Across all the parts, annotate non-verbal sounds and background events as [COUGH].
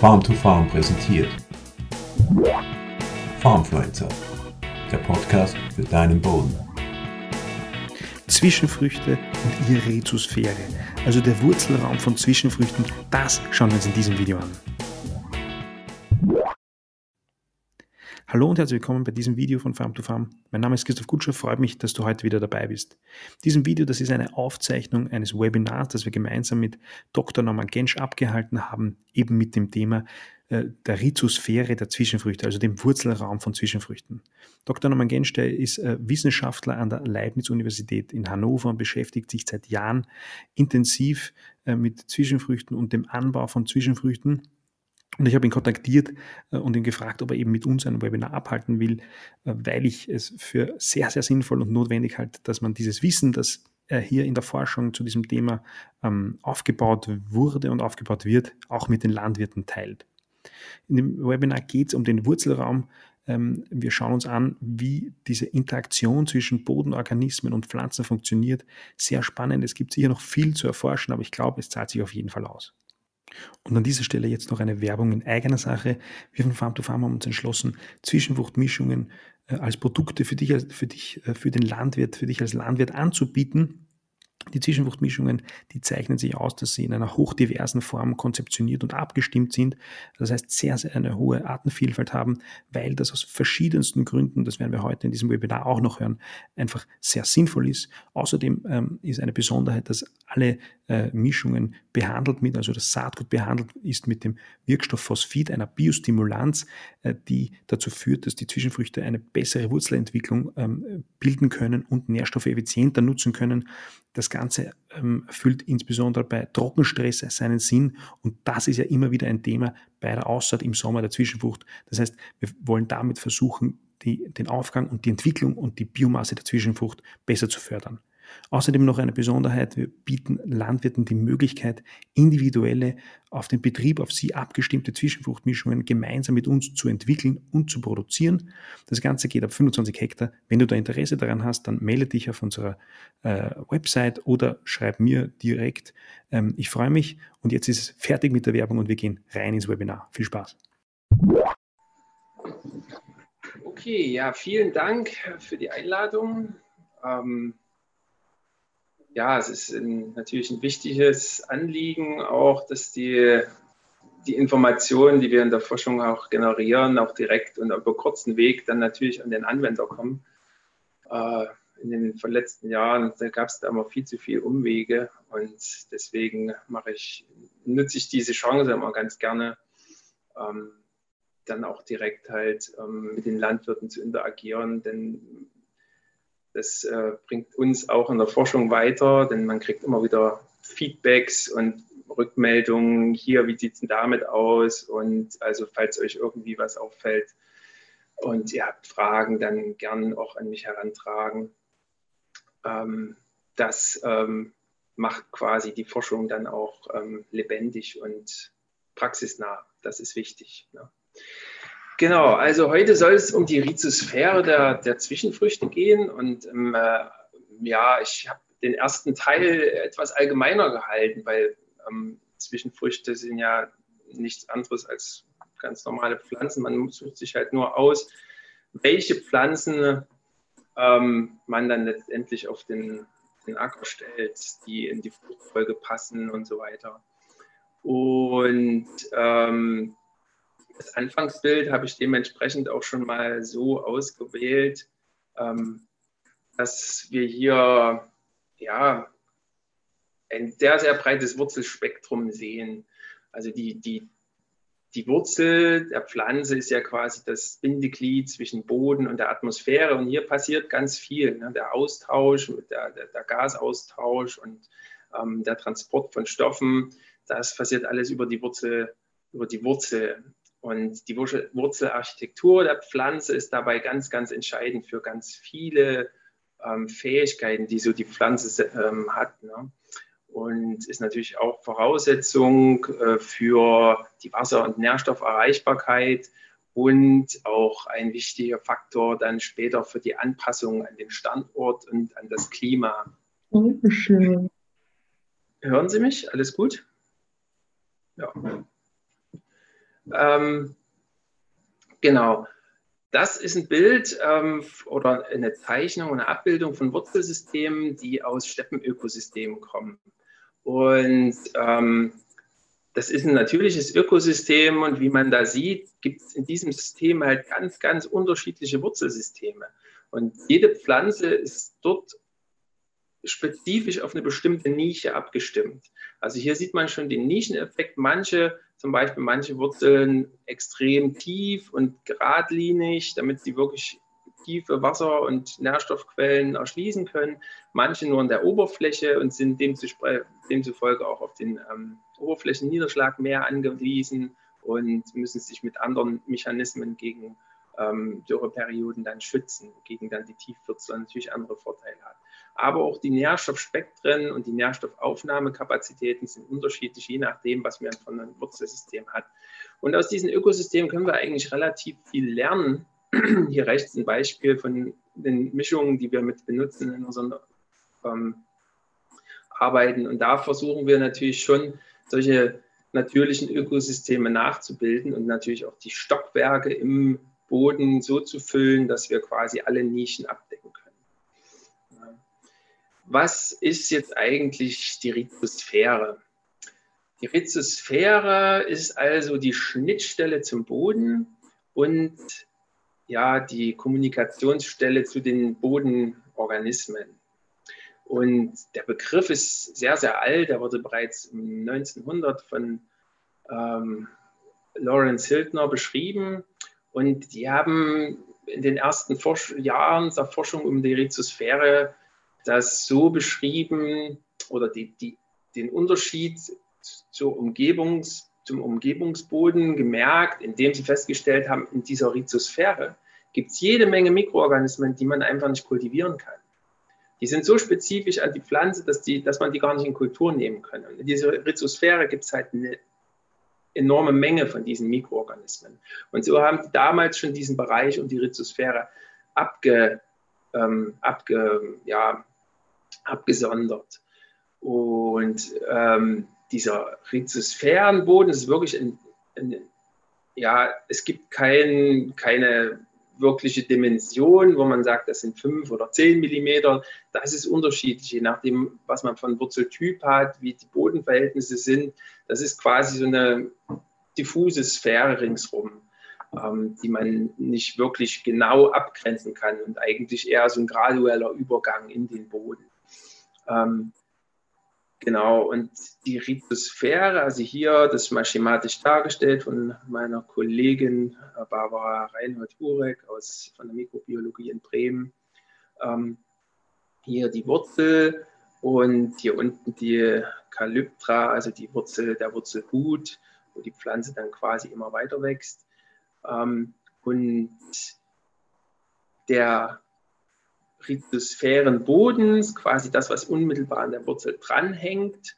Farm to Farm präsentiert. Farmfluencer, der Podcast für deinen Boden. Zwischenfrüchte und ihre Rhizosphäre, also der Wurzelraum von Zwischenfrüchten, das schauen wir uns in diesem Video an. Hallo und herzlich willkommen bei diesem Video von Farm to Farm. Mein Name ist Christoph Gutscher, freut mich, dass du heute wieder dabei bist. Diesem Video, das ist eine Aufzeichnung eines Webinars, das wir gemeinsam mit Dr. Norman Gensch abgehalten haben, eben mit dem Thema äh, der Rhizosphäre der Zwischenfrüchte, also dem Wurzelraum von Zwischenfrüchten. Dr. Norman Gensch, der ist äh, Wissenschaftler an der Leibniz-Universität in Hannover und beschäftigt sich seit Jahren intensiv äh, mit Zwischenfrüchten und dem Anbau von Zwischenfrüchten und ich habe ihn kontaktiert äh, und ihn gefragt, ob er eben mit uns ein Webinar abhalten will, äh, weil ich es für sehr, sehr sinnvoll und notwendig halte, dass man dieses Wissen, das hier in der Forschung zu diesem Thema ähm, aufgebaut wurde und aufgebaut wird, auch mit den Landwirten teilt. In dem Webinar geht es um den Wurzelraum. Ähm, wir schauen uns an, wie diese Interaktion zwischen Bodenorganismen und Pflanzen funktioniert. Sehr spannend. Es gibt sicher noch viel zu erforschen, aber ich glaube, es zahlt sich auf jeden Fall aus. Und an dieser Stelle jetzt noch eine Werbung in eigener Sache. Wir von Farm to Farm haben uns entschlossen, Zwischenfruchtmischungen äh, als Produkte für dich, für dich, äh, für den Landwirt, für dich als Landwirt anzubieten die Zwischenfruchtmischungen, die zeichnen sich aus, dass sie in einer hochdiversen Form konzeptioniert und abgestimmt sind. Das heißt, sehr, sehr eine hohe Artenvielfalt haben, weil das aus verschiedensten Gründen, das werden wir heute in diesem Webinar auch noch hören, einfach sehr sinnvoll ist. Außerdem ähm, ist eine Besonderheit, dass alle äh, Mischungen behandelt mit, also das Saatgut behandelt ist mit dem Wirkstoff Phosphid, einer Biostimulanz, äh, die dazu führt, dass die Zwischenfrüchte eine bessere Wurzelentwicklung ähm, bilden können und Nährstoffe effizienter nutzen können. Das Ganze ähm, erfüllt insbesondere bei Trockenstress seinen Sinn und das ist ja immer wieder ein Thema bei der Aussaat im Sommer der Zwischenfrucht. Das heißt, wir wollen damit versuchen, die, den Aufgang und die Entwicklung und die Biomasse der Zwischenfrucht besser zu fördern. Außerdem noch eine Besonderheit, wir bieten Landwirten die Möglichkeit, individuelle, auf den Betrieb, auf sie abgestimmte Zwischenfruchtmischungen gemeinsam mit uns zu entwickeln und zu produzieren. Das Ganze geht ab 25 Hektar. Wenn du da Interesse daran hast, dann melde dich auf unserer äh, Website oder schreib mir direkt. Ähm, ich freue mich und jetzt ist es fertig mit der Werbung und wir gehen rein ins Webinar. Viel Spaß. Okay, ja, vielen Dank für die Einladung. Ähm, ja, es ist ein, natürlich ein wichtiges Anliegen auch, dass die, die Informationen, die wir in der Forschung auch generieren, auch direkt und über kurzen Weg dann natürlich an den Anwender kommen. Äh, in den letzten Jahren gab es da immer viel zu viele Umwege und deswegen mache ich, nutze ich diese Chance immer ganz gerne, ähm, dann auch direkt halt ähm, mit den Landwirten zu interagieren, denn das äh, bringt uns auch in der Forschung weiter, denn man kriegt immer wieder Feedbacks und Rückmeldungen. Hier, wie sieht es denn damit aus? Und also, falls euch irgendwie was auffällt und ihr habt Fragen, dann gerne auch an mich herantragen. Ähm, das ähm, macht quasi die Forschung dann auch ähm, lebendig und praxisnah. Das ist wichtig. Ne? Genau, also heute soll es um die Rhizosphäre der, der Zwischenfrüchte gehen. Und ähm, äh, ja, ich habe den ersten Teil etwas allgemeiner gehalten, weil ähm, Zwischenfrüchte sind ja nichts anderes als ganz normale Pflanzen. Man sucht sich halt nur aus, welche Pflanzen ähm, man dann letztendlich auf den, den Acker stellt, die in die Fruchtfolge passen und so weiter. Und ähm, das Anfangsbild habe ich dementsprechend auch schon mal so ausgewählt, ähm, dass wir hier ja, ein sehr, sehr breites Wurzelspektrum sehen. Also die, die, die Wurzel der Pflanze ist ja quasi das Bindeglied zwischen Boden und der Atmosphäre. Und hier passiert ganz viel. Ne? Der Austausch, der, der, der Gasaustausch und ähm, der Transport von Stoffen, das passiert alles über die Wurzel. Über die Wurzel. Und die Wurzelarchitektur der Pflanze ist dabei ganz, ganz entscheidend für ganz viele ähm, Fähigkeiten, die so die Pflanze ähm, hat. Ne? Und ist natürlich auch Voraussetzung äh, für die Wasser- und Nährstofferreichbarkeit und auch ein wichtiger Faktor dann später für die Anpassung an den Standort und an das Klima. Dankeschön. Hören Sie mich? Alles gut? Ja. Ähm, genau. Das ist ein Bild ähm, oder eine Zeichnung, eine Abbildung von Wurzelsystemen, die aus Steppenökosystemen kommen. Und ähm, das ist ein natürliches Ökosystem und wie man da sieht, gibt es in diesem System halt ganz, ganz unterschiedliche Wurzelsysteme. Und jede Pflanze ist dort spezifisch auf eine bestimmte Nische abgestimmt. Also hier sieht man schon den Nischeneffekt. Manche, zum Beispiel manche Wurzeln extrem tief und geradlinig, damit sie wirklich tiefe Wasser- und Nährstoffquellen erschließen können. Manche nur an der Oberfläche und sind demzufolge auch auf den ähm, Oberflächenniederschlag mehr angewiesen und müssen sich mit anderen Mechanismen gegen ähm, Dürreperioden dann schützen, gegen dann die Tiefwurzel natürlich andere Vorteile hat. Aber auch die Nährstoffspektren und die Nährstoffaufnahmekapazitäten sind unterschiedlich, je nachdem, was man von einem Wurzelsystem hat. Und aus diesen Ökosystemen können wir eigentlich relativ viel lernen. [CLEARS THROAT] Hier rechts ein Beispiel von den Mischungen, die wir mit benutzen in unseren ähm, Arbeiten. Und da versuchen wir natürlich schon, solche natürlichen Ökosysteme nachzubilden und natürlich auch die Stockwerke im Boden so zu füllen, dass wir quasi alle Nischen abdecken können. Was ist jetzt eigentlich die Rhizosphäre? Die Rhizosphäre ist also die Schnittstelle zum Boden und ja, die Kommunikationsstelle zu den Bodenorganismen. Und der Begriff ist sehr, sehr alt. Er wurde bereits 1900 von ähm, Lawrence Hildner beschrieben. Und die haben in den ersten Forsch Jahren der Forschung um die Rhizosphäre das so beschrieben oder die, die, den Unterschied zur Umgebungs, zum Umgebungsboden gemerkt, indem sie festgestellt haben, in dieser Rhizosphäre gibt es jede Menge Mikroorganismen, die man einfach nicht kultivieren kann. Die sind so spezifisch an die Pflanze, dass, die, dass man die gar nicht in Kultur nehmen kann. Und in dieser Rhizosphäre gibt es halt eine enorme Menge von diesen Mikroorganismen. Und so haben die damals schon diesen Bereich und die Rhizosphäre abge, ähm, abge, ja, abgesondert. Und ähm, dieser Rhizosphärenboden ist wirklich ein, ein, ja, es gibt kein, keine wirkliche Dimension, wo man sagt, das sind fünf oder zehn Millimeter. Das ist unterschiedlich, je nachdem, was man von Wurzeltyp hat, wie die Bodenverhältnisse sind. Das ist quasi so eine diffuse Sphäre ringsrum, ähm, die man nicht wirklich genau abgrenzen kann und eigentlich eher so ein gradueller Übergang in den Boden. Ähm, Genau, und die Rhizosphäre, also hier, das mal schematisch dargestellt von meiner Kollegin Barbara Reinhold-Urek aus, von der Mikrobiologie in Bremen. Ähm, hier die Wurzel und hier unten die Kalyptra, also die Wurzel, der Wurzelhut, wo die Pflanze dann quasi immer weiter wächst. Ähm, und der Rhizosphären Bodens, quasi das, was unmittelbar an der Wurzel dranhängt.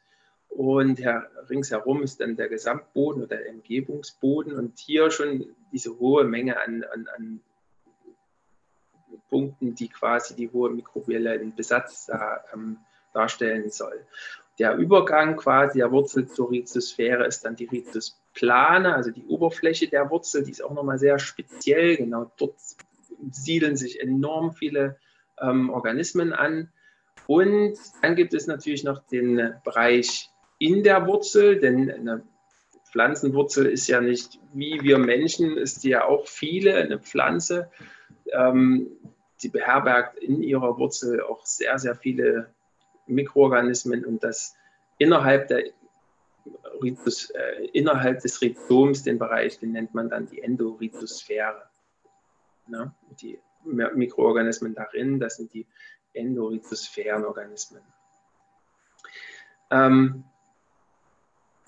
Und her, ringsherum ist dann der Gesamtboden oder der Umgebungsboden. Und hier schon diese hohe Menge an, an, an Punkten, die quasi die hohe mikrobiellen Besatz da, ähm, darstellen soll. Der Übergang quasi der Wurzel zur Rhizosphäre ist dann die Rhizosplane, also die Oberfläche der Wurzel, die ist auch nochmal sehr speziell. Genau dort siedeln sich enorm viele ähm, Organismen an. Und dann gibt es natürlich noch den Bereich in der Wurzel, denn eine Pflanzenwurzel ist ja nicht wie wir Menschen, ist die ja auch viele, eine Pflanze. Ähm, die beherbergt in ihrer Wurzel auch sehr, sehr viele Mikroorganismen und das innerhalb, der, äh, innerhalb des Rhizoms, den Bereich, den nennt man dann die Endorhizosphäre. Ne? Die Mikroorganismen darin, das sind die Endorhizosphärenorganismen. Ähm,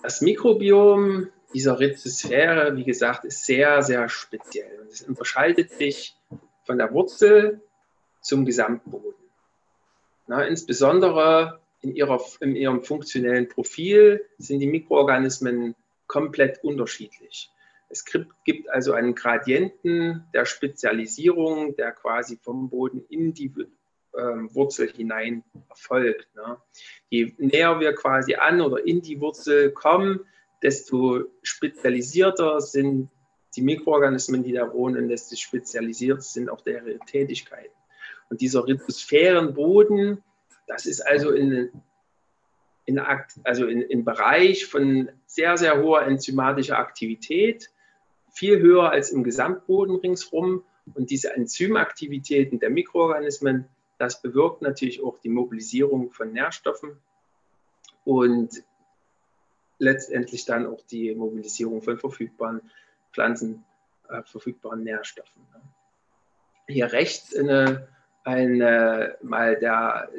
das Mikrobiom dieser Rhizosphäre, wie gesagt, ist sehr, sehr speziell und es unterscheidet sich von der Wurzel zum Gesamtboden. Na, insbesondere in, ihrer, in ihrem funktionellen Profil sind die Mikroorganismen komplett unterschiedlich. Es gibt also einen Gradienten der Spezialisierung, der quasi vom Boden in die ähm, Wurzel hinein erfolgt. Ne? Je näher wir quasi an oder in die Wurzel kommen, desto spezialisierter sind die Mikroorganismen, die da wohnen, desto spezialisiert sind auch deren Tätigkeiten. Und dieser Rhizosphärenboden, das ist also in, in, also in, in Bereich von sehr, sehr hoher enzymatischer Aktivität, viel höher als im Gesamtboden ringsherum. Und diese Enzymaktivitäten der Mikroorganismen, das bewirkt natürlich auch die Mobilisierung von Nährstoffen und letztendlich dann auch die Mobilisierung von verfügbaren Pflanzen, äh, verfügbaren Nährstoffen. Hier rechts eine, eine, mal der,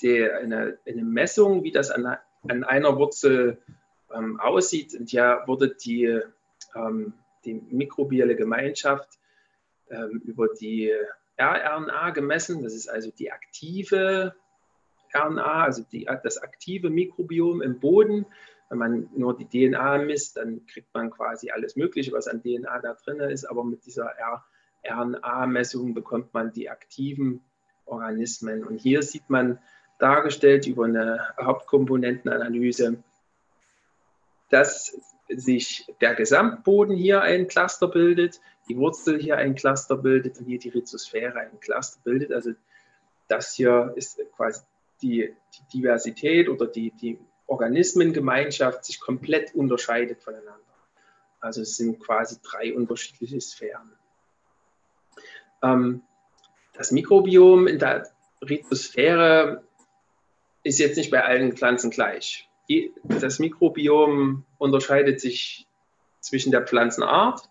die, eine, eine Messung, wie das an, an einer Wurzel ähm, aussieht. Und hier wurde die, die mikrobielle Gemeinschaft ähm, über die rRNA gemessen. Das ist also die aktive RNA, also die, das aktive Mikrobiom im Boden. Wenn man nur die DNA misst, dann kriegt man quasi alles Mögliche, was an DNA da drin ist. Aber mit dieser RNA-Messung bekommt man die aktiven Organismen. Und hier sieht man dargestellt über eine Hauptkomponentenanalyse, dass sich der Gesamtboden hier ein Cluster bildet, die Wurzel hier ein Cluster bildet und hier die Rhizosphäre ein Cluster bildet. Also das hier ist quasi die, die Diversität oder die, die Organismengemeinschaft sich komplett unterscheidet voneinander. Also es sind quasi drei unterschiedliche Sphären. Ähm, das Mikrobiom in der Rhizosphäre ist jetzt nicht bei allen Pflanzen gleich. Das Mikrobiom unterscheidet sich zwischen der Pflanzenart,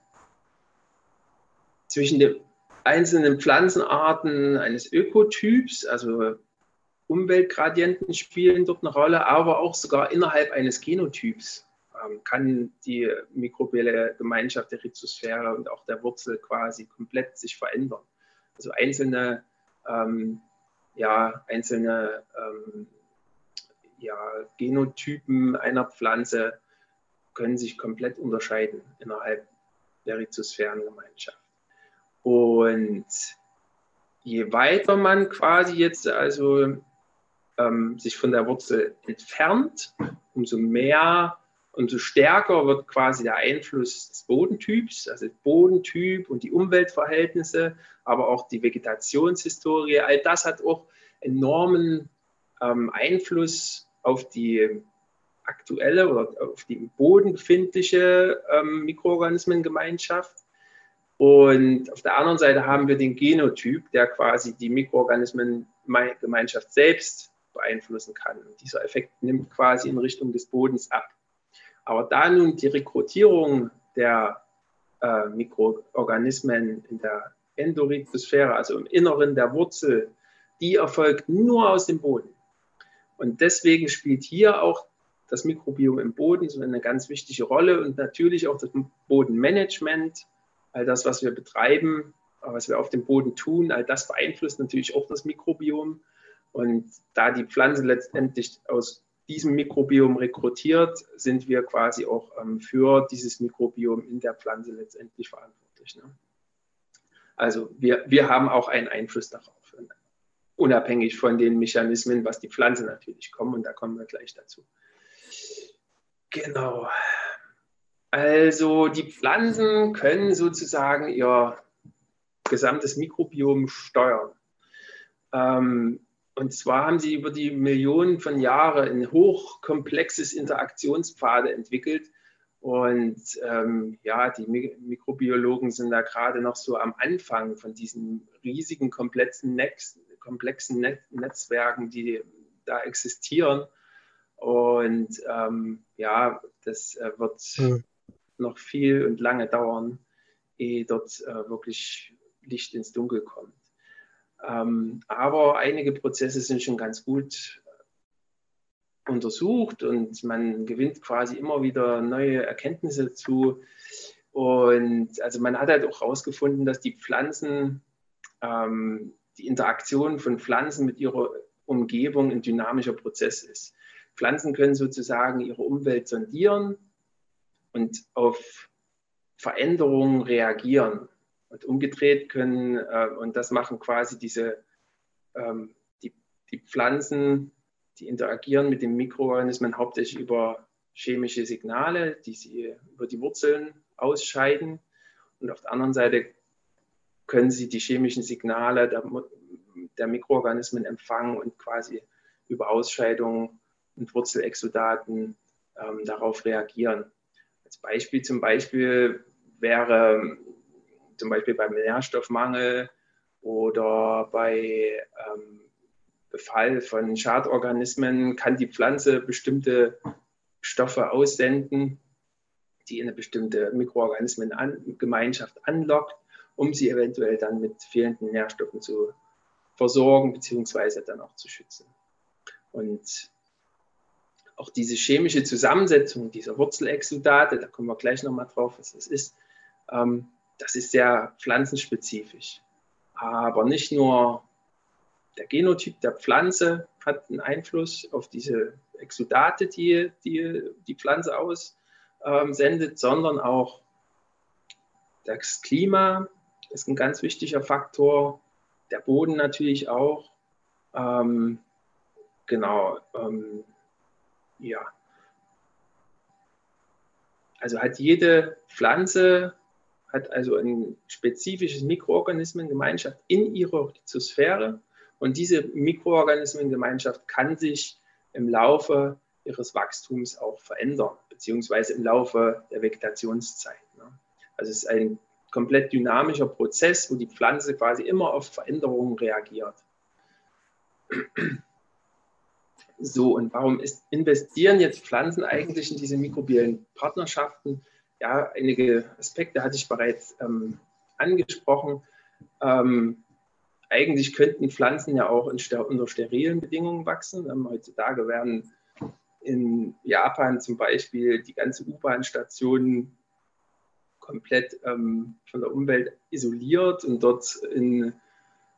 zwischen den einzelnen Pflanzenarten eines Ökotyps, also Umweltgradienten spielen dort eine Rolle, aber auch sogar innerhalb eines Genotyps ähm, kann die mikrobielle Gemeinschaft der Rhizosphäre und auch der Wurzel quasi komplett sich verändern. Also einzelne, ähm, ja, einzelne ähm, ja, Genotypen einer Pflanze können sich komplett unterscheiden innerhalb der Rhizosphärengemeinschaft. Und je weiter man quasi jetzt also ähm, sich von der Wurzel entfernt, umso mehr, umso stärker wird quasi der Einfluss des Bodentyps, also Bodentyp und die Umweltverhältnisse, aber auch die Vegetationshistorie. All das hat auch enormen ähm, Einfluss auf die aktuelle oder auf die im Boden befindliche ähm, Mikroorganismengemeinschaft. Und auf der anderen Seite haben wir den Genotyp, der quasi die Mikroorganismengemeinschaft selbst beeinflussen kann. Und dieser Effekt nimmt quasi in Richtung des Bodens ab. Aber da nun die Rekrutierung der äh, Mikroorganismen in der Endorhizosphäre, also im Inneren der Wurzel, die erfolgt nur aus dem Boden. Und deswegen spielt hier auch das Mikrobiom im Boden so eine ganz wichtige Rolle und natürlich auch das Bodenmanagement, all das, was wir betreiben, was wir auf dem Boden tun, all das beeinflusst natürlich auch das Mikrobiom. Und da die Pflanze letztendlich aus diesem Mikrobiom rekrutiert, sind wir quasi auch ähm, für dieses Mikrobiom in der Pflanze letztendlich verantwortlich. Ne? Also wir, wir haben auch einen Einfluss darauf, unabhängig von den Mechanismen, was die Pflanze natürlich kommen. Und da kommen wir gleich dazu. Genau. Also die Pflanzen können sozusagen ihr gesamtes Mikrobiom steuern. Ähm, und zwar haben sie über die Millionen von Jahren ein hochkomplexes Interaktionspfade entwickelt. Und ähm, ja, die Mikrobiologen sind da gerade noch so am Anfang von diesen riesigen, komplexen, Netz, komplexen Net Netzwerken, die da existieren. Und ähm, ja, das äh, wird mhm. noch viel und lange dauern, ehe dort äh, wirklich Licht ins Dunkel kommt. Ähm, aber einige Prozesse sind schon ganz gut untersucht und man gewinnt quasi immer wieder neue Erkenntnisse zu. Und also man hat halt auch herausgefunden, dass die Pflanzen, ähm, die Interaktion von Pflanzen mit ihrer Umgebung ein dynamischer Prozess ist. Pflanzen können sozusagen ihre Umwelt sondieren und auf Veränderungen reagieren. Und umgedreht können, äh, und das machen quasi diese, ähm, die, die Pflanzen, die interagieren mit den Mikroorganismen hauptsächlich über chemische Signale, die sie über die Wurzeln ausscheiden. Und auf der anderen Seite können sie die chemischen Signale der, der Mikroorganismen empfangen und quasi über Ausscheidungen und Wurzelexudaten ähm, darauf reagieren. Als Beispiel zum Beispiel wäre zum Beispiel beim Nährstoffmangel oder bei ähm, Befall von Schadorganismen kann die Pflanze bestimmte Stoffe aussenden, die eine bestimmte Mikroorganismengemeinschaft anlockt, um sie eventuell dann mit fehlenden Nährstoffen zu versorgen bzw. dann auch zu schützen. Und auch diese chemische Zusammensetzung dieser Wurzelexudate, da kommen wir gleich nochmal drauf, was das ist, ähm, das ist sehr pflanzenspezifisch. Aber nicht nur der Genotyp der Pflanze hat einen Einfluss auf diese Exudate, die die, die Pflanze aussendet, ähm, sondern auch das Klima ist ein ganz wichtiger Faktor, der Boden natürlich auch. Ähm, genau, ähm, ja. Also hat jede Pflanze hat also ein spezifisches Mikroorganismengemeinschaft in ihrer Rhizosphäre und diese Mikroorganismengemeinschaft kann sich im Laufe ihres Wachstums auch verändern, beziehungsweise im Laufe der Vegetationszeit. Ne? Also es ist ein komplett dynamischer Prozess, wo die Pflanze quasi immer auf Veränderungen reagiert. So, und warum ist, investieren jetzt Pflanzen eigentlich in diese mikrobiellen Partnerschaften? Ja, einige Aspekte hatte ich bereits ähm, angesprochen. Ähm, eigentlich könnten Pflanzen ja auch in, unter sterilen Bedingungen wachsen. Ähm, heutzutage werden in Japan zum Beispiel die ganze U-Bahn-Station komplett ähm, von der Umwelt isoliert und dort in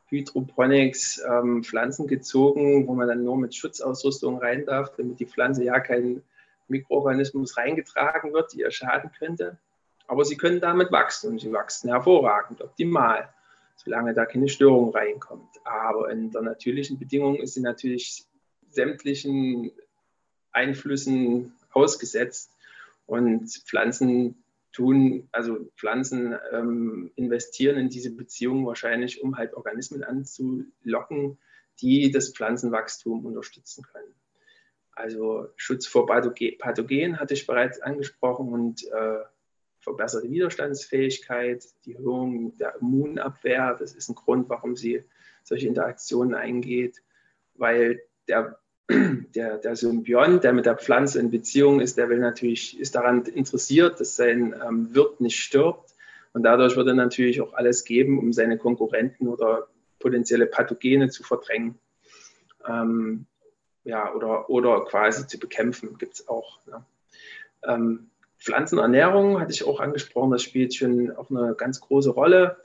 Hydroponics ähm, Pflanzen gezogen, wo man dann nur mit Schutzausrüstung rein darf, damit die Pflanze ja kein Mikroorganismus reingetragen wird, die ihr schaden könnte. Aber sie können damit wachsen und sie wachsen hervorragend, optimal solange da keine Störung reinkommt. Aber in der natürlichen Bedingung ist sie natürlich sämtlichen Einflüssen ausgesetzt und Pflanzen tun, also Pflanzen ähm, investieren in diese Beziehung wahrscheinlich, um halt Organismen anzulocken, die das Pflanzenwachstum unterstützen können. Also Schutz vor Pathogen hatte ich bereits angesprochen und äh, verbesserte Widerstandsfähigkeit, die Erhöhung der Immunabwehr. Das ist ein Grund, warum sie solche Interaktionen eingeht, weil der, [CLEARS THROAT] der, der Symbiont, der mit der Pflanze in Beziehung ist, der will natürlich, ist daran interessiert, dass sein ähm, Wirt nicht stirbt. Und dadurch wird er natürlich auch alles geben, um seine Konkurrenten oder potenzielle Pathogene zu verdrängen. Ähm, ja, oder, oder quasi zu bekämpfen, gibt es auch. Ne? Ähm, Pflanzenernährung hatte ich auch angesprochen, das spielt schon auch eine ganz große Rolle.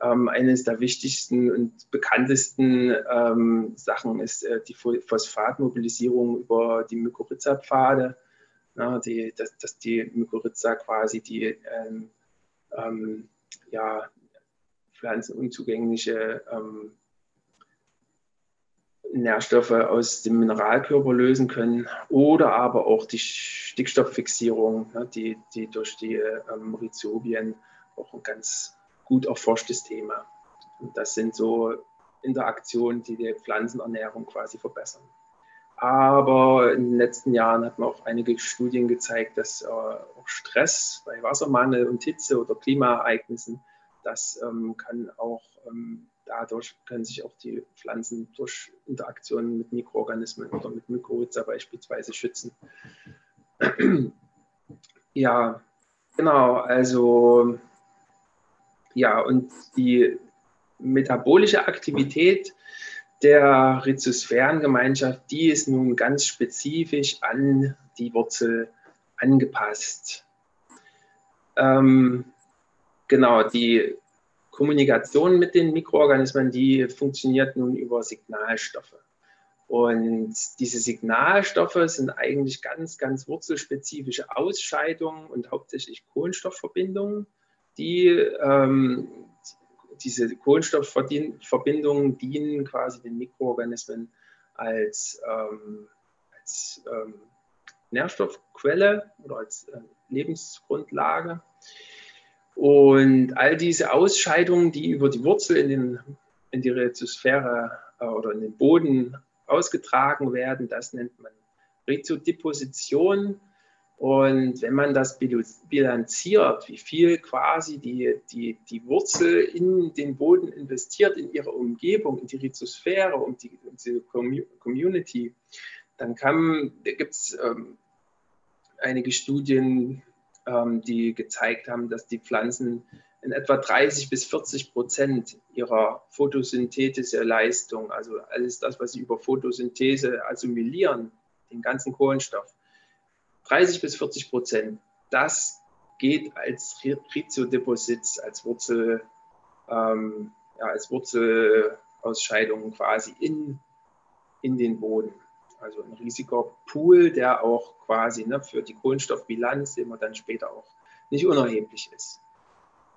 Ähm, eines der wichtigsten und bekanntesten ähm, Sachen ist äh, die Phosphatmobilisierung über die Mykorrhiza-Pfade, ja, dass, dass, die Mykorrhiza quasi die ähm, ähm ja, pflanzenunzugängliche ähm, Nährstoffe aus dem Mineralkörper lösen können oder aber auch die Stickstofffixierung, ne, die, die durch die ähm, Rhizobien auch ein ganz gut erforschtes Thema. Und das sind so Interaktionen, die die Pflanzenernährung quasi verbessern. Aber in den letzten Jahren hat man auch einige Studien gezeigt, dass äh, auch Stress bei Wassermangel und Hitze oder Klimaereignissen, das ähm, kann auch ähm, dadurch können sich auch die Pflanzen durch Interaktionen mit Mikroorganismen oder mit Mykorrhiza beispielsweise schützen. [CLEARS THROAT] Ja, genau, also ja, und die metabolische Aktivität der Rhizosphärengemeinschaft, die ist nun ganz spezifisch an die Wurzel angepasst. Ähm, genau, die Kommunikation mit den Mikroorganismen, die funktioniert nun über Signalstoffe. Und diese Signalstoffe sind eigentlich ganz, ganz wurzelspezifische Ausscheidungen und hauptsächlich Kohlenstoffverbindungen, die ähm, diese Kohlenstoffverbindungen dienen quasi den Mikroorganismen als, ähm, als ähm, Nährstoffquelle oder als äh, Lebensgrundlage. Und all diese Ausscheidungen, die über die Wurzel in, den, in die Rhizosphäre äh, oder in den Boden ausgetragen werden, das nennt man Rhizodeposition. Und wenn man das bilanziert, wie viel quasi die, die, die Wurzel in den Boden investiert, in ihre Umgebung, in die Rhizosphäre, um die, um die Community, dann gibt es ähm, einige Studien, die gezeigt haben, dass die Pflanzen in etwa 30 bis 40 Prozent ihrer photosynthetische Leistung, also alles das, was sie über Photosynthese assimilieren, den ganzen Kohlenstoff, 30 bis 40 Prozent, das geht als Rhizodeposit, als Wurzel, ähm, ja, als Wurzelausscheidung quasi in, in den Boden. Also ein riesiger Pool, der auch quasi ne, für die Kohlenstoffbilanz, man dann später auch nicht unerheblich ist.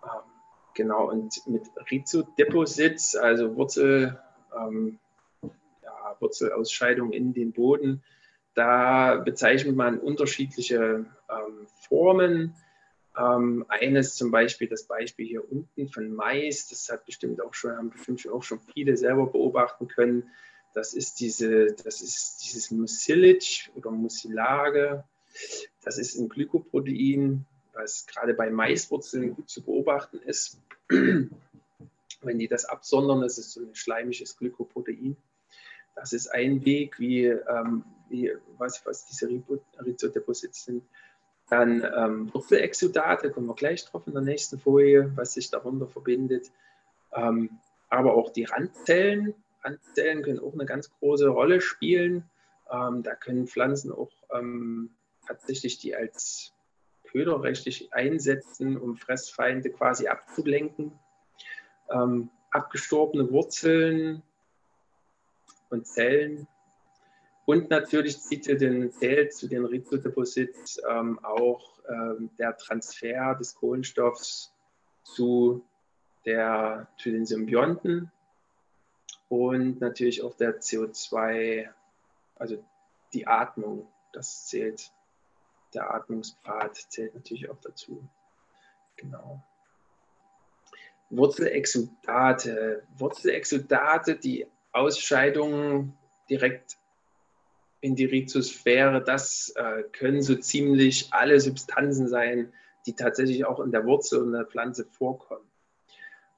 Ähm, genau, und mit Rhizodeposit, also Wurzel, ähm, ja, Wurzelausscheidung in den Boden, da bezeichnet man unterschiedliche ähm, Formen. Ähm, eines zum Beispiel, das Beispiel hier unten von Mais, das hat bestimmt auch schon, haben bestimmt auch schon viele selber beobachten können. Das ist diese, das ist dieses Mucilage oder Mucilage. Das ist ein Glykoprotein, was gerade bei Maiswurzeln gut zu beobachten ist. [CLEARS THROAT] Wenn die das absondern, das ist so ein schleimiges Glykoprotein. Das ist ein Weg, wie, ähm, wie was, was diese Rhizodeposits sind. Dann ähm, Wurzelexudate, kommen wir gleich drauf in der nächsten Folie, was sich darunter verbindet. Ähm, aber auch die Randzellen. Randzellen können auch eine ganz große Rolle spielen. Ähm, da können Pflanzen auch ähm, tatsächlich die als Köder rechtlich einsetzen, um Fressfeinde quasi abzulenken. Ähm, abgestorbene Wurzeln und Zellen. Und natürlich zieht ihr den zählt zu den Rhizodeposits ähm, auch ähm, der Transfer des Kohlenstoffs zu, der, zu den Symbionten und natürlich auch der CO2, also die Atmung, das zählt, der Atmungspfad zählt natürlich auch dazu. Genau. Wurzelexudate. Wurzelexudate, die Ausscheidungen direkt in die Rhizosphäre, das äh, können so ziemlich alle Substanzen sein, die tatsächlich auch in der Wurzel und der Pflanze vorkommen.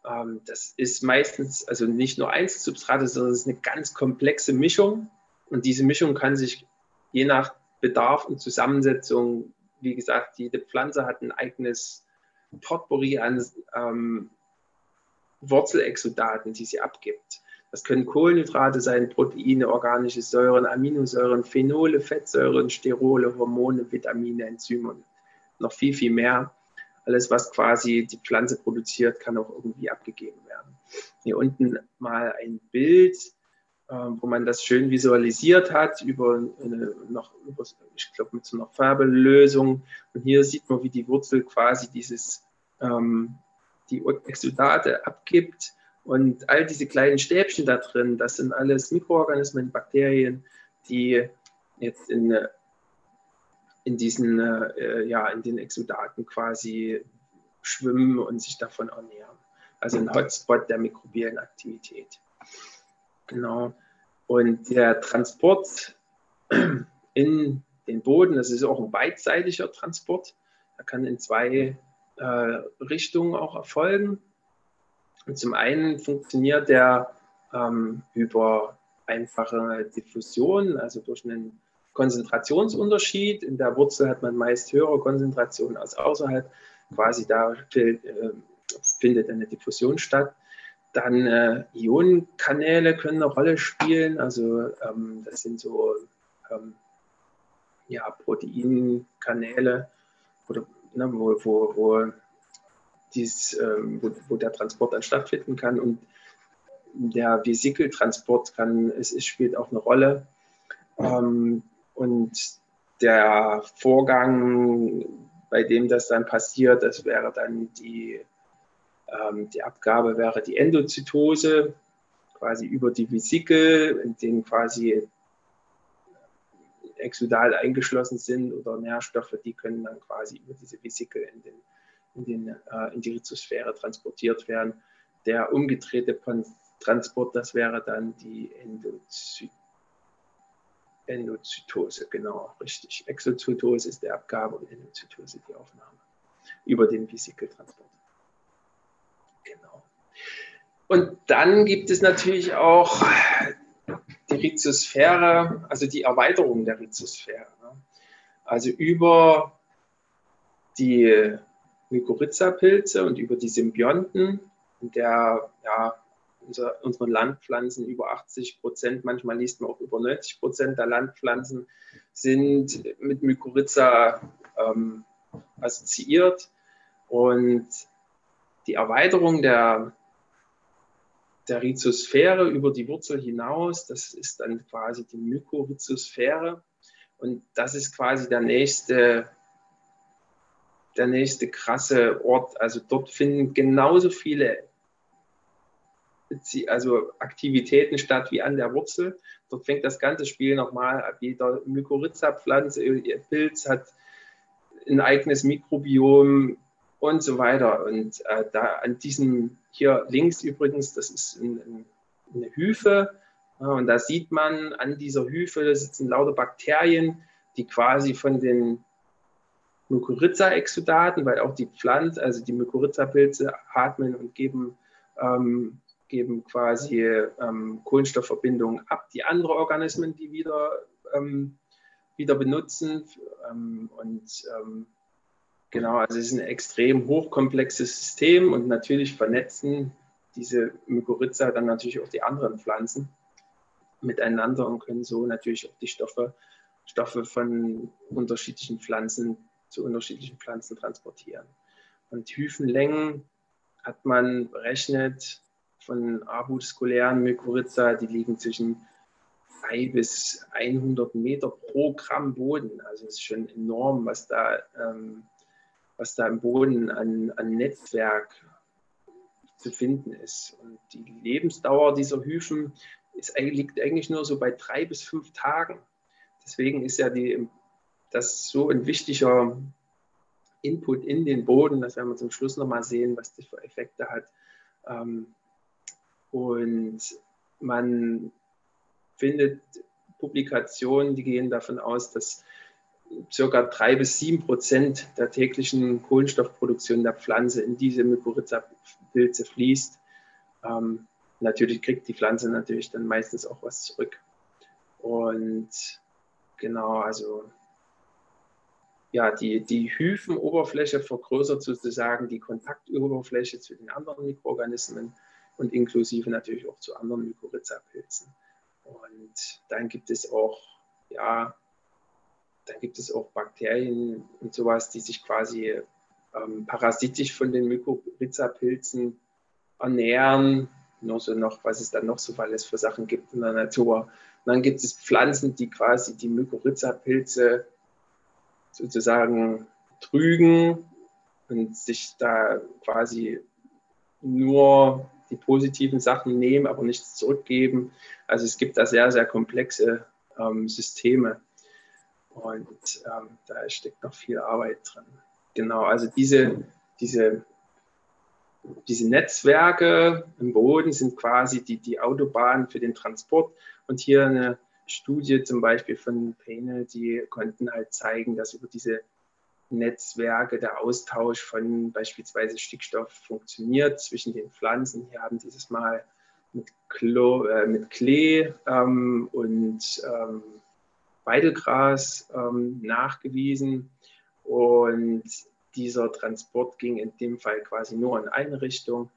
Ähm, das ist meistens, also nicht nur Einzelsubstrate, sondern es ist eine ganz komplexe Mischung. Und diese Mischung kann sich je nach Bedarf und Zusammensetzung, wie gesagt, jede Pflanze hat ein eigenes Potpourri an ähm, Wurzelexudaten, die sie abgibt. Das können Kohlenhydrate sein, Proteine, organische Säuren, Aminosäuren, Phenole, Fettsäuren, Sterole, Hormone, Vitamine, Enzyme und noch viel, viel mehr. Alles, was quasi die Pflanze produziert, kann auch irgendwie abgegeben werden. Hier unten mal ein Bild, ähm, wo man das schön visualisiert hat, über eine, noch, ich glaube, mit so einer Farbelösung. Und hier sieht man, wie die Wurzel quasi dieses, ähm, die Exudate abgibt und all diese kleinen Stäbchen da drin, das sind alles Mikroorganismen, Bakterien, die jetzt in, in diesen, äh, ja, in den Exudaten quasi schwimmen und sich davon ernähren. Also ein Hotspot der mikrobiellen Aktivität. Genau. Und der Transport [CLEARS THROAT] in den Boden, das ist auch ein beidseitiger Transport. Er kann in zwei äh, Richtungen auch erfolgen. Und zum einen funktioniert der ähm, über einfache Diffusion, also durch einen Konzentrationsunterschied. In der Wurzel hat man meist höhere Konzentrationen als außerhalb. Quasi da äh, findet eine Diffusion statt. Dann äh, Ionenkanäle können eine Rolle spielen. Also ähm, das sind so ähm, ja, Proteinkanäle, oder, ne, wo, wo, wo dies, ähm, wo, wo, der Transport dann stattfinden kann. Und der Vesikeltransport kann, es, es spielt auch eine Rolle. Ähm, und der Vorgang, bei dem das dann passiert, das wäre dann die, ähm, die Abgabe, wäre die Endozytose, quasi über die Vesikel, in denen quasi Exudal eingeschlossen sind oder Nährstoffe, die können dann quasi über diese Vesikel in, den, in, den, äh, in die Rhizosphäre transportiert werden. Der umgedrehte Transport, das wäre dann die Endozy Endozytose, genau, richtig. Exozytose ist die Abgabe und Endozytose die Aufnahme über den Vesikeltransport. Genau. Und dann gibt es natürlich auch die Rhizosphäre, also die Erweiterung der Rhizosphäre. Also über die Mykorrhiza-Pilze und über die Symbionten, der ja, unser, unsere Landpflanzen über 80 Prozent, manchmal liest man auch über 90 Prozent der Landpflanzen sind mit Mykorrhiza ähm, assoziiert. Und die Erweiterung der der Rhizosphäre über die Wurzel hinaus. Das ist dann quasi die Mykorhizosphäre. Und das ist quasi der nächste, der nächste krasse Ort. Also dort finden genauso viele also Aktivitäten statt wie an der Wurzel. Dort fängt das ganze Spiel nochmal ab. Jeder Mykorrhiza-Pflanze, Pilz hat ein eigenes Mikrobiom, und so weiter. Und äh, da an diesem hier links übrigens, das ist ein, ein, eine Hyphe. Ja, und da sieht man an dieser Hyphe, da sitzen lauter Bakterien, die quasi von den Mykorrhiza-Exudaten, weil auch die Pflanze, also die Mykorrhiza-Pilze atmen und geben, ähm, geben quasi ähm, Kohlenstoffverbindungen ab, die andere Organismen, die wieder, ähm, wieder benutzen. Ähm, und ähm, Genau, also es ist ein extrem hochkomplexes System und natürlich vernetzen diese Mykorrhiza dann natürlich auch die anderen Pflanzen miteinander und können so natürlich auch die Stoffe, Stoffe von unterschiedlichen Pflanzen zu unterschiedlichen Pflanzen transportieren. Und Hyphenlängen hat man berechnet von avuskulären Mykorrhiza, die liegen zwischen 3 bis 100 Meter pro Gramm Boden. Also es ist schon enorm, was da ähm, was da im Boden an, an Netzwerk zu finden ist. Und die Lebensdauer dieser Hyphen ist, liegt eigentlich nur so bei drei bis fünf Tagen. Deswegen ist ja die, das so ein wichtiger Input in den Boden. Das werden wir zum Schluss nochmal sehen, was das für Effekte hat. Ähm, und man findet Publikationen, die gehen davon aus, dass circa drei bis sieben Prozent der täglichen Kohlenstoffproduktion der Pflanze in diese Mykorrhiza-Pilze fließt. Ähm, natürlich kriegt die Pflanze natürlich dann meistens auch was zurück. Und genau, also ja, die, die Hyphenoberfläche vergrößert sozusagen die Kontaktoberfläche zu den anderen Mikroorganismen und inklusive natürlich auch zu anderen Mykorrhiza-Pilzen. Und dann gibt es auch ja, dann gibt es auch Bakterien und sowas, die sich quasi ähm, parasitisch von den Mykorrhiza-Pilzen ernähren. Nur so noch, was es dann noch so alles für Sachen gibt in der Natur. Und dann gibt es Pflanzen, die quasi die Mykorrhiza-Pilze sozusagen trügen und sich da quasi nur die positiven Sachen nehmen, aber nichts zurückgeben. Also es gibt da sehr, sehr komplexe ähm, Systeme. Und ähm, da steckt noch viel Arbeit drin. Genau, also diese, diese, diese Netzwerke im Boden sind quasi die, die Autobahn für den Transport. Und hier eine Studie zum Beispiel von Painel, die konnten halt zeigen, dass über diese Netzwerke der Austausch von beispielsweise Stickstoff funktioniert zwischen den Pflanzen. Hier haben dieses Mal mit, Klo, äh, mit Klee ähm, und ähm, Weidelgras ähm, nachgewiesen. Und dieser Transport ging in dem Fall quasi nur in eine Richtung.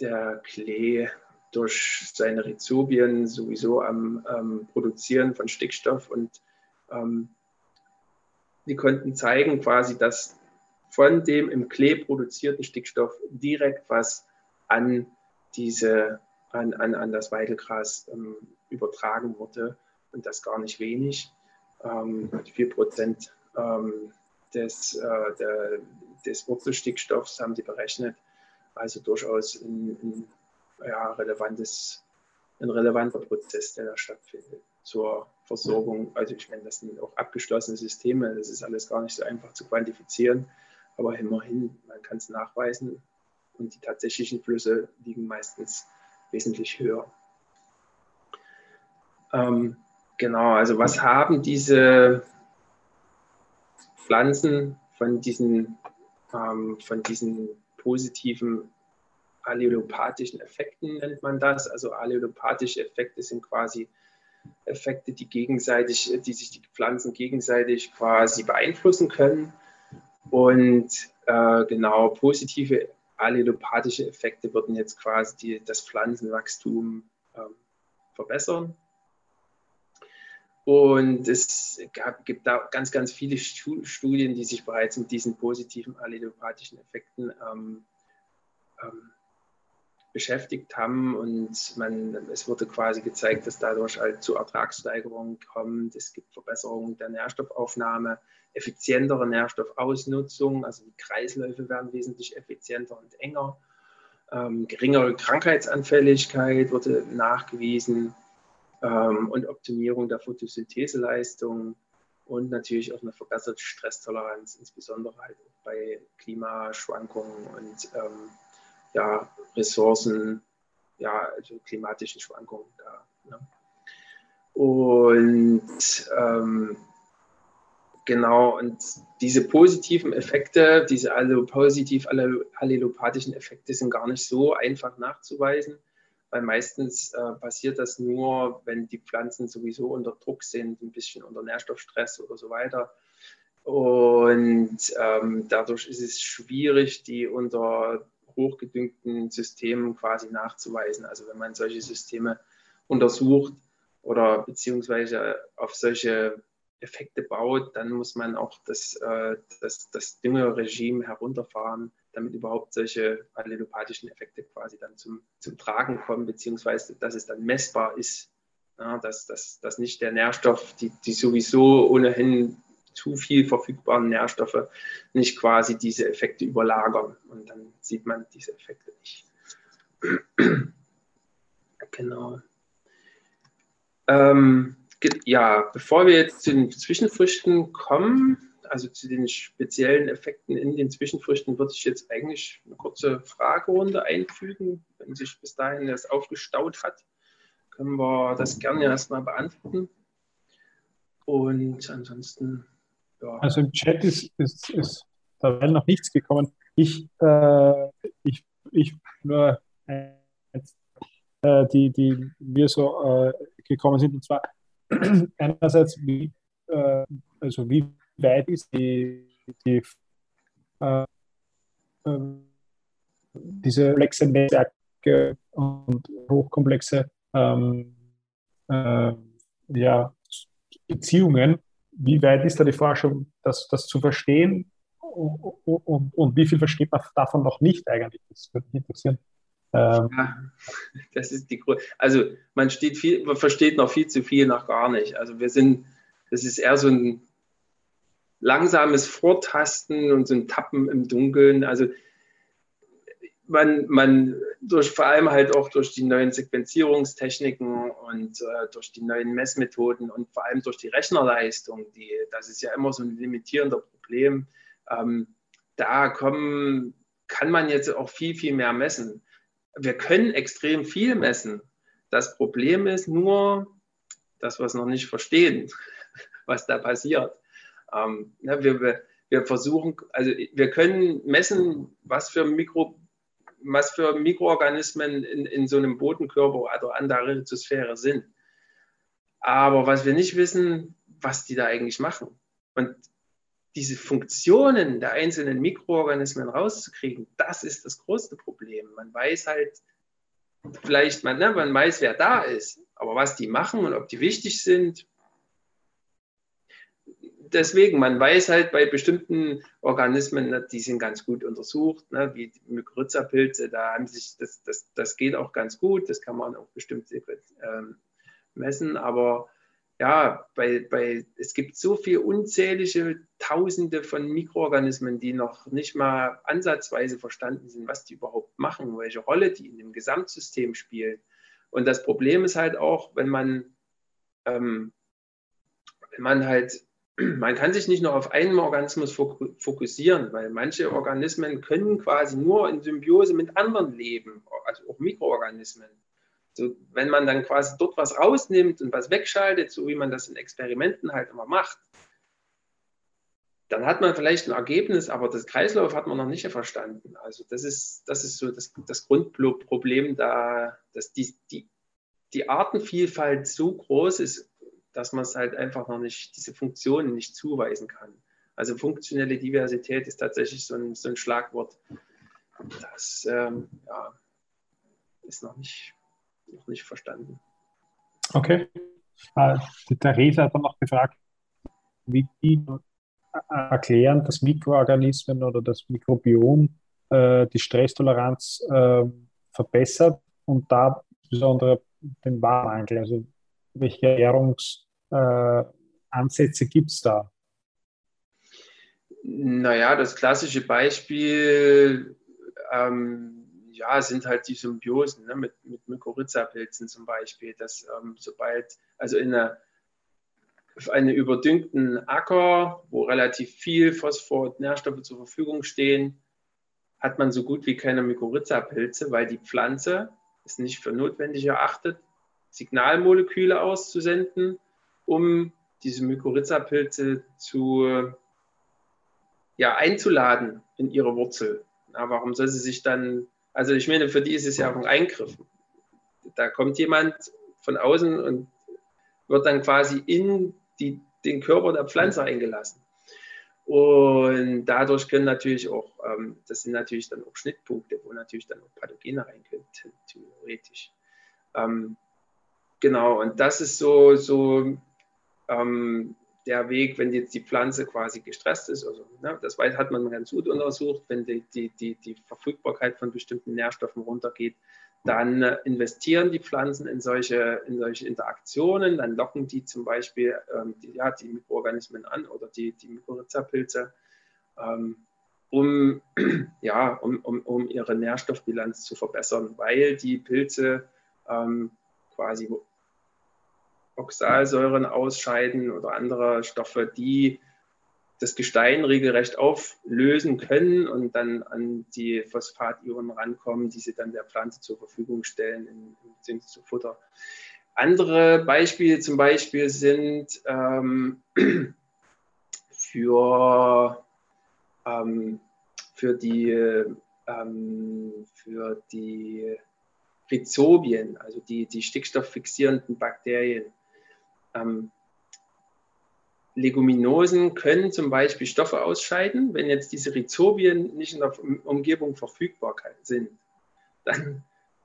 Der Klee durch seine Rhizobien sowieso am ähm, Produzieren von Stickstoff und ähm, die konnten zeigen quasi, dass von dem im Klee produzierten Stickstoff direkt was an diese, an, an, an das Weidelgras ähm, übertragen wurde und das gar nicht wenig. Ähm, 4 Prozent ähm, des, äh, der, des Wurzelstickstoffs haben die berechnet. Also durchaus ein, ein, ja, relevantes, ein relevanter Prozess, der da stattfindet. Zur Versorgung. Also ich meine, das sind auch abgeschlossene Systeme, das ist alles gar nicht so einfach zu quantifizieren, aber immerhin, man kann es nachweisen und die tatsächlichen Flüsse liegen meistens wesentlich höher. Ähm, genau, also was haben diese Pflanzen von diesen, ähm, von diesen positiven allelopathischen Effekten nennt man das. Also allelopathische Effekte sind quasi Effekte, die gegenseitig, die sich die Pflanzen gegenseitig quasi beeinflussen können. Und äh, genau positive allelopathische Effekte würden jetzt quasi die, das Pflanzenwachstum äh, verbessern. Und es gab, gibt da ganz, ganz viele Studien, die sich bereits mit diesen positiven allelopathischen Effekten ähm, ähm, beschäftigt haben und man, es wurde quasi gezeigt, dass dadurch halt zu Ertragssteigerungen kommt. Es gibt Verbesserungen der Nährstoffaufnahme, effizientere Nährstoffausnutzung, also die Kreisläufe werden wesentlich effizienter und enger. Ähm, geringere Krankheitsanfälligkeit wurde nachgewiesen ähm, und Optimierung der Photosyntheseleistung und natürlich auch eine verbesserte Stresstoleranz, insbesondere halt bei Klimaschwankungen und ähm, ja, Ressourcen, ja, also klimatischen Schwankungen da. Ne? Und ähm, genau, und diese positiven Effekte, diese positiv allelopathischen Effekte sind gar nicht so einfach nachzuweisen, weil meistens äh, passiert das nur, wenn die Pflanzen sowieso unter Druck sind, ein bisschen unter Nährstoffstress oder so weiter. Und ähm, dadurch ist es schwierig, die unter hochgedüngten Systemen quasi nachzuweisen. Also wenn man solche Systeme untersucht oder beziehungsweise auf solche Effekte baut, dann muss man auch das, äh, das, das Düngerregime herunterfahren, damit überhaupt solche allelopathischen Effekte quasi dann zum, zum Tragen kommen, beziehungsweise dass es dann messbar ist, ja, dass, dass, dass nicht der Nährstoff, die, die sowieso ohnehin zu viel verfügbaren Nährstoffe nicht quasi diese Effekte überlagern. Und dann sieht man diese Effekte nicht. [CLEARS THROAT] genau. Ähm, ja, bevor wir jetzt zu den Zwischenfrüchten kommen, also zu den speziellen Effekten in den Zwischenfrüchten, würde ich jetzt eigentlich eine kurze Fragerunde einfügen. Wenn sich bis dahin das aufgestaut hat, können wir das gerne erstmal beantworten. Und ansonsten Also im Chat ist, ist, ist da noch nichts gekommen. Ich, äh, ich, ich nur äh, die, die wir so äh, gekommen sind, und zwar [CLEARS THROAT] einerseits, wie, äh, also wie weit ist die, die äh, ähm, diese komplexe Netzwerke und hochkomplexe ähm, äh, ja, Beziehungen wie weit ist da die Forschung, das, das zu verstehen und, und, und, wie viel versteht man davon noch nicht eigentlich? Das würde mich interessieren. Ähm, ja, das ist die Grund. Also man, steht viel, man versteht noch viel zu viel, noch gar nicht. Also wir sind, das ist eher so ein langsames Vortasten und so ein Tappen im Dunkeln. Also man, man durch vor allem halt auch durch die neuen Sequenzierungstechniken und äh, durch die neuen Messmethoden und vor allem durch die Rechnerleistung, die, das ist ja immer so ein limitierender Problem. Ähm, da kommen, kann man jetzt auch viel, viel mehr messen. Wir können extrem viel messen. Das Problem ist nur, dass wir es noch nicht verstehen, [LAUGHS] was da passiert. Ähm, ja, wir, wir versuchen, also wir können messen, was für Mikro was für Mikroorganismen in, in so einem Bodenkörper oder an der Rhizosphäre sind. Aber was wir nicht wissen, was die da eigentlich machen. Und diese Funktionen der einzelnen Mikroorganismen rauszukriegen, das ist das größte Problem. Man weiß halt, vielleicht, man, ne, man weiß, wer da ist, aber was die machen und ob die wichtig sind, deswegen, man weiß halt bei bestimmten Organismen, ne, die sind ganz gut untersucht, ne, wie Mykorrhiza-Pilze, da haben sich, das, das, das geht auch ganz gut, das kann man auch bestimmt ähm, messen, aber ja, bei, bei, es gibt so viele unzählige Tausende von Mikroorganismen, die noch nicht mal ansatzweise verstanden sind, was die überhaupt machen, welche Rolle die in dem Gesamtsystem spielen. Und das Problem ist halt auch, wenn man ähm, man halt, [CLEARS THROAT] man kann sich nicht nur auf einen Organismus fokussieren, weil manche Organismen können quasi nur in Symbiose mit anderen leben, also auch Mikroorganismen. So, wenn man dann quasi dort was rausnimmt und was wegschaltet, so wie man das in Experimenten halt immer macht, dann hat man vielleicht ein Ergebnis, aber das Kreislauf hat man noch nicht verstanden. Also das ist, das ist so das, das Grundproblem da, dass die, die, die Artenvielfalt so groß ist, dass man es halt einfach noch nicht, diese Funktionen nicht zuweisen kann. Also funktionelle Diversität ist tatsächlich so ein, so ein Schlagwort. Das ähm, ja, ist noch nicht, noch nicht verstanden. Okay. Äh, der Resa hat dann noch gefragt, wie die erklären, dass Mikroorganismen oder das Mikrobiom äh, die Stresstoleranz äh, verbessert und da insbesondere den Warmangel. Also welche Ernährungsansätze äh, gibt es da? Naja, das klassische Beispiel ähm, ja, sind halt die Symbiosen ne, mit, mit Mykorrhiza-Pilzen zum Beispiel, dass ähm, sobald, also in einer auf einen überdüngten Acker, wo relativ viel Phosphor und Nährstoffe zur Verfügung stehen, hat man so gut wie keine Mykorrhiza-Pilze, weil die Pflanze es nicht für notwendig erachtet, Signalmoleküle auszusenden, um diese Mykorrhiza-Pilze zu ja, einzuladen in ihre Wurzel. Na, warum soll sie sich dann, also ich meine, für die ist es ja auch ein Eingriff. Da kommt jemand von außen und wird dann quasi in die, den Körper der Pflanze eingelassen. Und dadurch können natürlich auch, ähm, das sind natürlich dann auch Schnittpunkte, wo natürlich dann auch Pathogene rein können, theoretisch. Ähm, genau, und das ist so, so ähm, der Weg, wenn jetzt die Pflanze quasi gestresst ist. Also, ne, das hat man ganz gut untersucht, wenn die, die, die, die Verfügbarkeit von bestimmten Nährstoffen runtergeht, dann investieren die Pflanzen in solche, in solche Interaktionen, dann locken die zum Beispiel ähm, die, ja, die Mikroorganismen an oder die, die Mykorrhiza-Pilze, ähm, um, [CLEARS THROAT] ja, um, um, um ihre Nährstoffbilanz zu verbessern, weil die Pilze ähm, quasi Oxalsäuren ausscheiden oder andere Stoffe, die das Gestein regelrecht auflösen können und dann an die Phosphationen rankommen, die sie dann der Pflanze zur Verfügung stellen in, zu Futter. Andere Beispiele zum Beispiel sind ähm, [CLEARS THROAT] für, ähm, für, die, ähm, für die Rhizobien, also die, die stickstofffixierenden Bakterien. Ähm, Leguminosen können zum Beispiel Stoffe ausscheiden. Wenn jetzt diese Rhizobien nicht in der Umgebung verfügbar sind, dann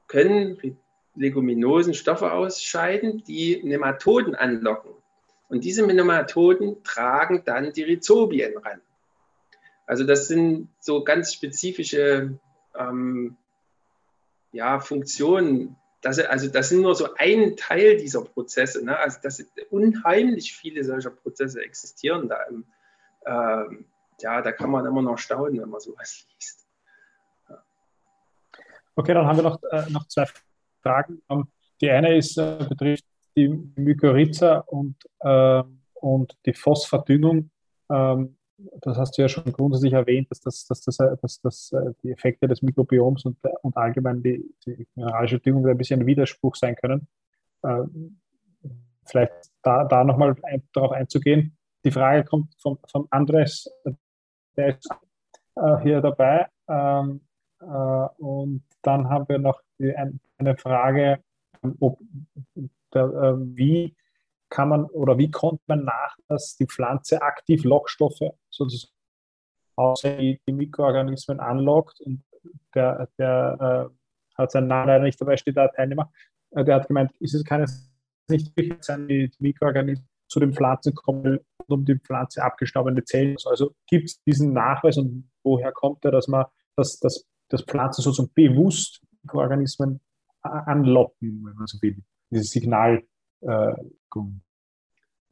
können Leguminosen Stoffe ausscheiden, die Nematoden anlocken. Und diese Nematoden tragen dann die Rhizobien ran. Also das sind so ganz spezifische ähm, ja, Funktionen, das, also das sind nur so ein Teil dieser Prozesse. Ne? Also das sind unheimlich viele solcher Prozesse existieren da. Im, ähm, ja, da kann man immer noch staunen, wenn man sowas [LAUGHS] liest. Ja. Okay, dann haben wir noch, äh, noch zwei Fragen. Ähm, die eine ist, äh, betrifft die Mykorrhiza und, äh, und die Phosphatdüngung. Ähm, das hast du ja schon grundsätzlich erwähnt, dass, das, dass, das, dass, dass äh, die Effekte des Mikrobioms und, und allgemein die, die mineralische Düngung ein bisschen ein Widerspruch sein können. Äh, vielleicht da, da nochmal ein, darauf einzugehen. Die Frage kommt von, von Andres, der ist äh, hier dabei. Ähm, äh, und dann haben wir noch eine Frage, ob, der, äh, wie kann man oder wie kommt man nach, dass die Pflanze aktiv Lockstoffe sozusagen die, die Mikroorganismen anlockt und der, der äh, hat seinen Namen leider nicht dabei, steht da Teilnehmer, äh, der hat gemeint, ist es keine nicht wichtig sein, die Mikroorganismen zu den Pflanzen kommen und um die Pflanze abgestaubende Zellen. Also gibt es diesen Nachweis und woher kommt der, dass man dass, dass, dass Pflanzen sozusagen bewusst Mikroorganismen anlocken, wenn man so will, dieses Signal äh,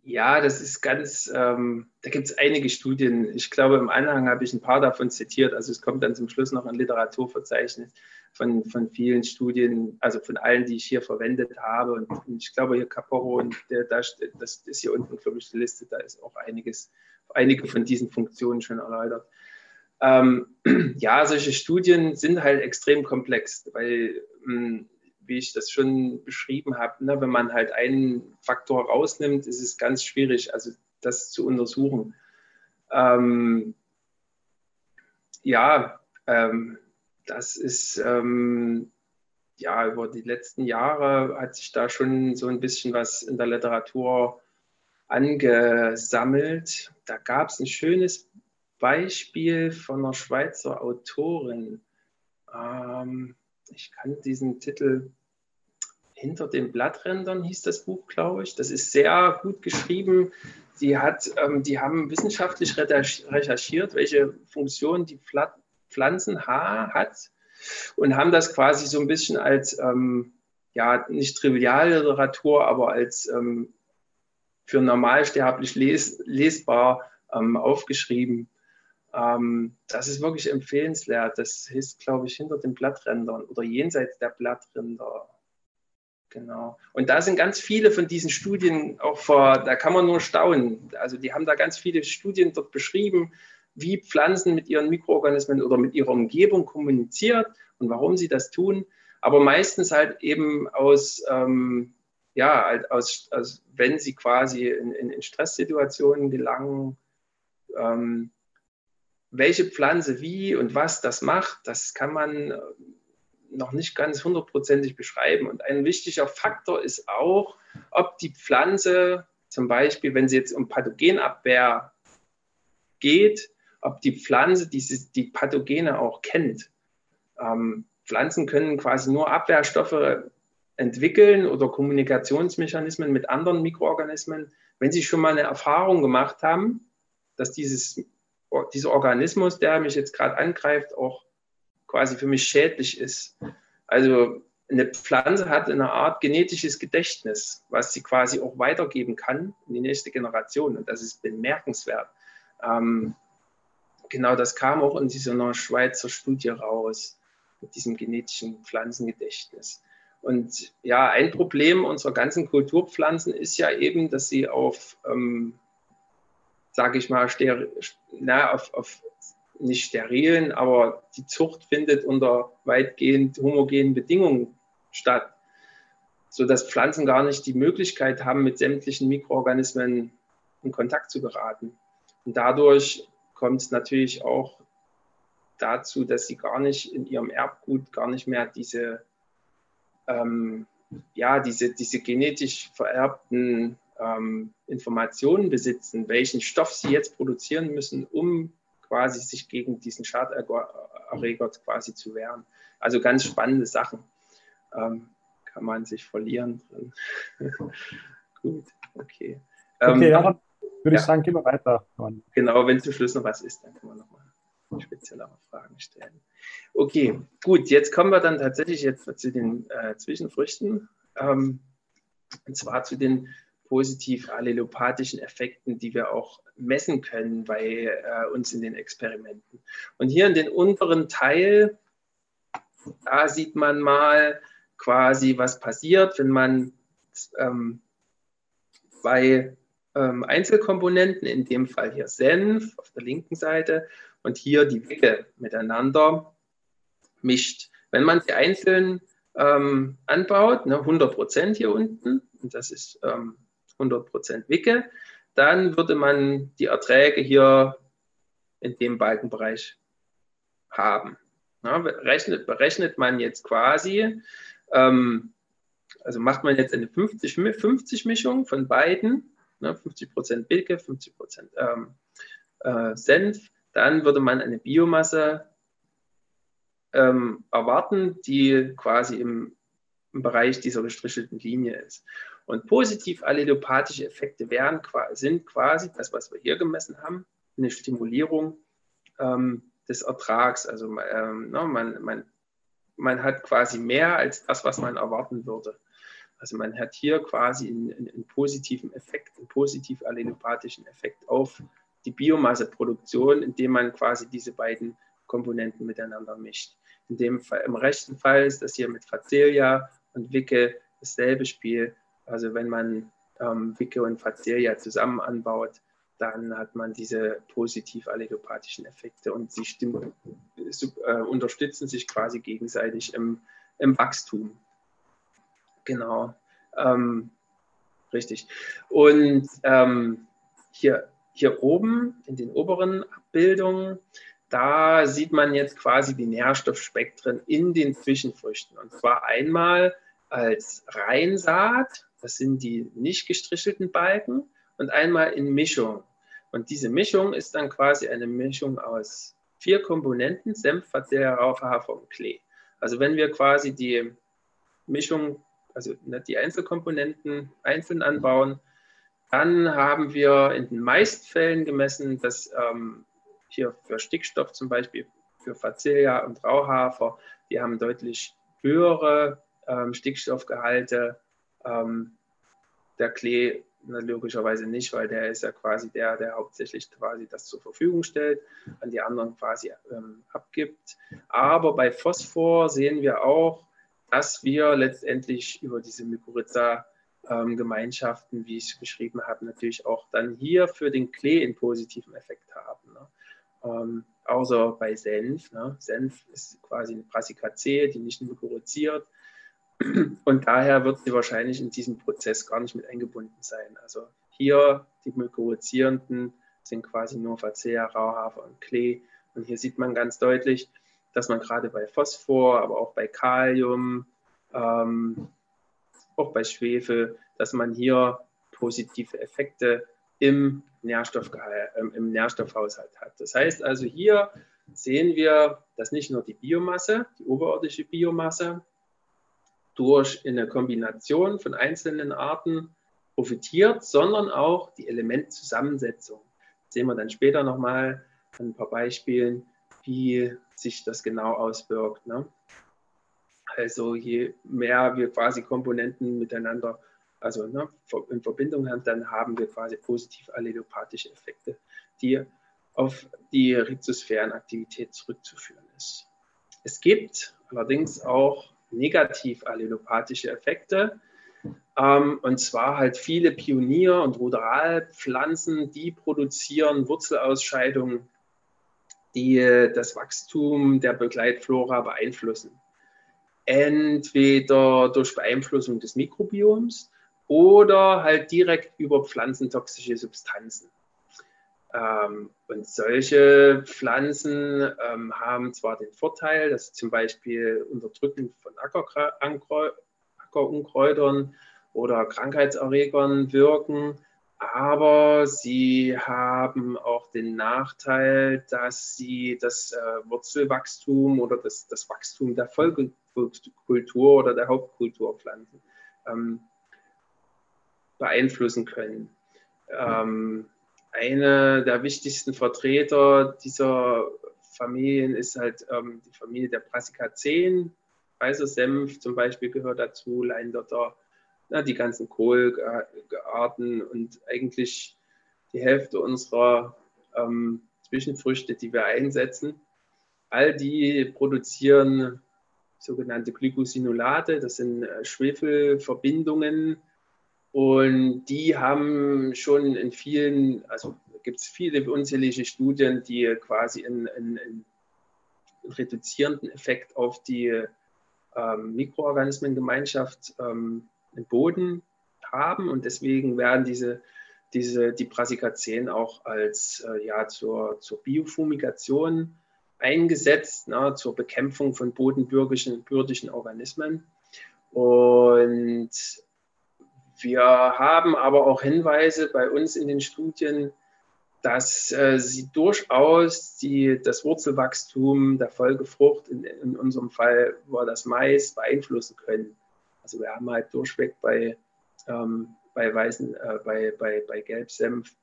Ja, das ist ganz, ähm, da gibt es einige Studien. Ich glaube, im Anhang habe ich ein paar davon zitiert. Also es kommt dann zum Schluss noch ein Literaturverzeichnis von, von vielen Studien, also von allen, die ich hier verwendet habe. Und, und ich glaube, hier Caporo und der, das, das ist hier unten, glaube ich, die Liste, da ist auch einiges, einige von diesen Funktionen schon erläutert. Ähm, [CLEARS THROAT] ja, solche Studien sind halt extrem komplex, weil mh, wie ich das schon beschrieben habe, ne, wenn man halt einen Faktor rausnimmt, ist es ganz schwierig, also das zu untersuchen. Ähm, ja, ähm, das ist ähm, ja über die letzten Jahre hat sich da schon so ein bisschen was in der Literatur angesammelt. Da gab es ein schönes Beispiel von einer Schweizer Autorin. Ähm, ich kann diesen Titel hinter den Blatträndern hieß das Buch, glaube ich. Das ist sehr gut geschrieben. Die, hat, ähm, die haben wissenschaftlich recherchiert, welche Funktion die Pflanzenhaar hat und haben das quasi so ein bisschen als, ähm, ja, nicht Trivialliteratur, aber als ähm, für normalsterblich les lesbar ähm, aufgeschrieben. Ähm, das ist wirklich empfehlenswert. Das ist, glaube ich, hinter den Blatträndern oder jenseits der Blattränder. Genau. Und da sind ganz viele von diesen Studien auch vor, da kann man nur staunen. Also die haben da ganz viele Studien dort beschrieben, wie Pflanzen mit ihren Mikroorganismen oder mit ihrer Umgebung kommuniziert und warum sie das tun. Aber meistens halt eben aus, ähm, ja, halt aus, aus, wenn sie quasi in, in, in Stresssituationen gelangen, ähm, welche Pflanze wie und was das macht, das kann man noch nicht ganz hundertprozentig beschreiben. Und ein wichtiger Faktor ist auch, ob die Pflanze zum Beispiel, wenn sie jetzt um Pathogenabwehr geht, ob die Pflanze diese, die Pathogene auch kennt. Ähm, Pflanzen können quasi nur Abwehrstoffe entwickeln oder Kommunikationsmechanismen mit anderen Mikroorganismen, wenn sie schon mal eine Erfahrung gemacht haben, dass dieses, dieser Organismus, der mich jetzt gerade angreift, auch quasi für mich schädlich ist. Also eine Pflanze hat eine Art genetisches Gedächtnis, was sie quasi auch weitergeben kann in die nächste Generation. Und das ist bemerkenswert. Ähm, genau das kam auch in dieser Schweizer Studie raus, mit diesem genetischen Pflanzengedächtnis. Und ja, ein Problem unserer ganzen Kulturpflanzen ist ja eben, dass sie auf, ähm, sage ich mal, na, auf, auf nicht sterilen, aber die Zucht findet unter weitgehend homogenen Bedingungen statt, sodass Pflanzen gar nicht die Möglichkeit haben, mit sämtlichen Mikroorganismen in Kontakt zu geraten. Und dadurch kommt es natürlich auch dazu, dass sie gar nicht in ihrem Erbgut gar nicht mehr diese, ähm, ja, diese, diese genetisch vererbten ähm, Informationen besitzen, welchen Stoff sie jetzt produzieren müssen, um quasi sich gegen diesen Schaderreger quasi zu wehren. Also ganz spannende Sachen. Ähm, kann man sich verlieren drin. [LAUGHS] Gut, okay. Ähm, okay, dann würde ja. ich sagen, gehen wir weiter. Genau, wenn zum Schluss noch was ist, dann kann man nochmal speziellere Fragen stellen. Okay, gut, jetzt kommen wir dann tatsächlich jetzt zu den äh, Zwischenfrüchten. Ähm, und zwar zu den positiv allelopathischen Effekten, die wir auch messen können bei äh, uns in den Experimenten. Und hier in den unteren Teil, da sieht man mal quasi, was passiert, wenn man ähm, bei ähm, Einzelkomponenten, in dem Fall hier Senf auf der linken Seite und hier die Wicke miteinander mischt. Wenn man sie einzeln ähm, anbaut, ne, 100 Prozent hier unten, und das ist ähm, 100% Wicke, dann würde man die Erträge hier in dem Balkenbereich haben. Ja, berechnet, berechnet man jetzt quasi, ähm, also macht man jetzt eine 50-50-Mischung von beiden, ne, 50% Wicke, 50% ähm, äh, Senf, dann würde man eine Biomasse ähm, erwarten, die quasi im, im Bereich dieser gestrichelten Linie ist. Und positiv allelopathische Effekte wären, sind quasi das, was wir hier gemessen haben, eine Stimulierung ähm, des Ertrags. Also ähm, ne, man, man, man hat quasi mehr als das, was man erwarten würde. Also man hat hier quasi einen, einen positiven Effekt, einen positiv allelopathischen Effekt auf die Biomasseproduktion, indem man quasi diese beiden Komponenten miteinander mischt. In dem Fall, Im rechten Fall ist das hier mit Facelia und Wicke dasselbe Spiel. Also wenn man ähm, Wicke und Facelia zusammen anbaut, dann hat man diese positiv allelopathischen Effekte und sie stimmen, äh, unterstützen sich quasi gegenseitig im, im Wachstum. Genau. Ähm, richtig. Und ähm, hier, hier oben in den oberen Abbildungen, da sieht man jetzt quasi die Nährstoffspektren in den Zwischenfrüchten. Und zwar einmal als Reinsaat, das sind die nicht gestrichelten Balken, und einmal in Mischung. Und diese Mischung ist dann quasi eine Mischung aus vier Komponenten, Senf, Facelia, Rauche, Hafer und Klee. Also wenn wir quasi die Mischung, also die Einzelkomponenten einzeln anbauen, dann haben wir in den meisten Fällen gemessen, dass ähm, hier für Stickstoff zum Beispiel, für Facelia und Rauhafer, die haben deutlich höhere ähm, Stickstoffgehalte. Ähm, der Klee na, logischerweise nicht, weil der ist ja quasi der, der hauptsächlich quasi das zur Verfügung stellt, an die anderen quasi ähm, abgibt. Aber bei Phosphor sehen wir auch, dass wir letztendlich über diese Mykorrhiza-Gemeinschaften, ähm, wie ich es beschrieben habe, natürlich auch dann hier für den Klee einen positiven Effekt haben. Ne? Ähm, außer bei Senf. Ne? Senf ist quasi eine Brassicacee, die nicht mykorrhiziert. Und daher wird sie wahrscheinlich in diesem Prozess gar nicht mit eingebunden sein. Also hier die mykorrhizierenden sind quasi nur Facea, Rauhafer und Klee. Und hier sieht man ganz deutlich, dass man gerade bei Phosphor, aber auch bei Kalium, ähm, auch bei Schwefel, dass man hier positive Effekte im, Nährstoffgehalt, äh, im Nährstoffhaushalt hat. Das heißt also, hier sehen wir, dass nicht nur die Biomasse, die oberirdische Biomasse, durch eine Kombination von einzelnen Arten profitiert, sondern auch die Elementzusammensetzung. Das sehen wir dann später nochmal an ein paar Beispielen, wie sich das genau auswirkt. Ne? Also je mehr wir quasi Komponenten miteinander also ne, in Verbindung haben, dann haben wir quasi positiv allelopathische Effekte, die auf die Rhizosphärenaktivität zurückzuführen ist. Es gibt allerdings auch negativ allelopathische Effekte. Ähm, und zwar halt viele Pionier- und Ruderalpflanzen, die produzieren Wurzelausscheidungen, die das Wachstum der Begleitflora beeinflussen. Entweder durch Beeinflussung des Mikrobioms oder halt direkt über pflanzentoxische Substanzen. Ähm, und solche Pflanzen ähm, haben zwar den Vorteil, dass sie zum Beispiel unterdrückend von Ackerunkräutern oder Krankheitserregern wirken, aber sie haben auch den Nachteil, dass sie das äh, Wurzelwachstum oder das, das Wachstum der Folgekultur oder der Hauptkulturpflanzen ähm, beeinflussen können. Ähm, eine der wichtigsten Vertreter dieser Familien ist halt ähm, die Familie der Brassicaceen. Weißer zum Beispiel gehört dazu, Leindotter, na, die ganzen Kohlarten und eigentlich die Hälfte unserer ähm, Zwischenfrüchte, die wir einsetzen. All die produzieren sogenannte Glycosinolate, das sind äh, Schwefelverbindungen, und die haben schon in vielen, also gibt es viele unzählige Studien, die quasi einen, einen, einen reduzierenden Effekt auf die ähm, Mikroorganismengemeinschaft ähm, im Boden haben. Und deswegen werden diese, diese, die Brassicaceen auch als äh, ja, zur, zur Biofumigation eingesetzt, na, zur Bekämpfung von bodenbürgischen Organismen. Und wir haben aber auch Hinweise bei uns in den Studien, dass äh, sie durchaus die, das Wurzelwachstum der Folgefrucht, in, in, unserem Fall war das Mais, beeinflussen können. Also wir haben halt durchweg bei, ähm, bei, weißen, äh, bei, bei, bei Gelbsenf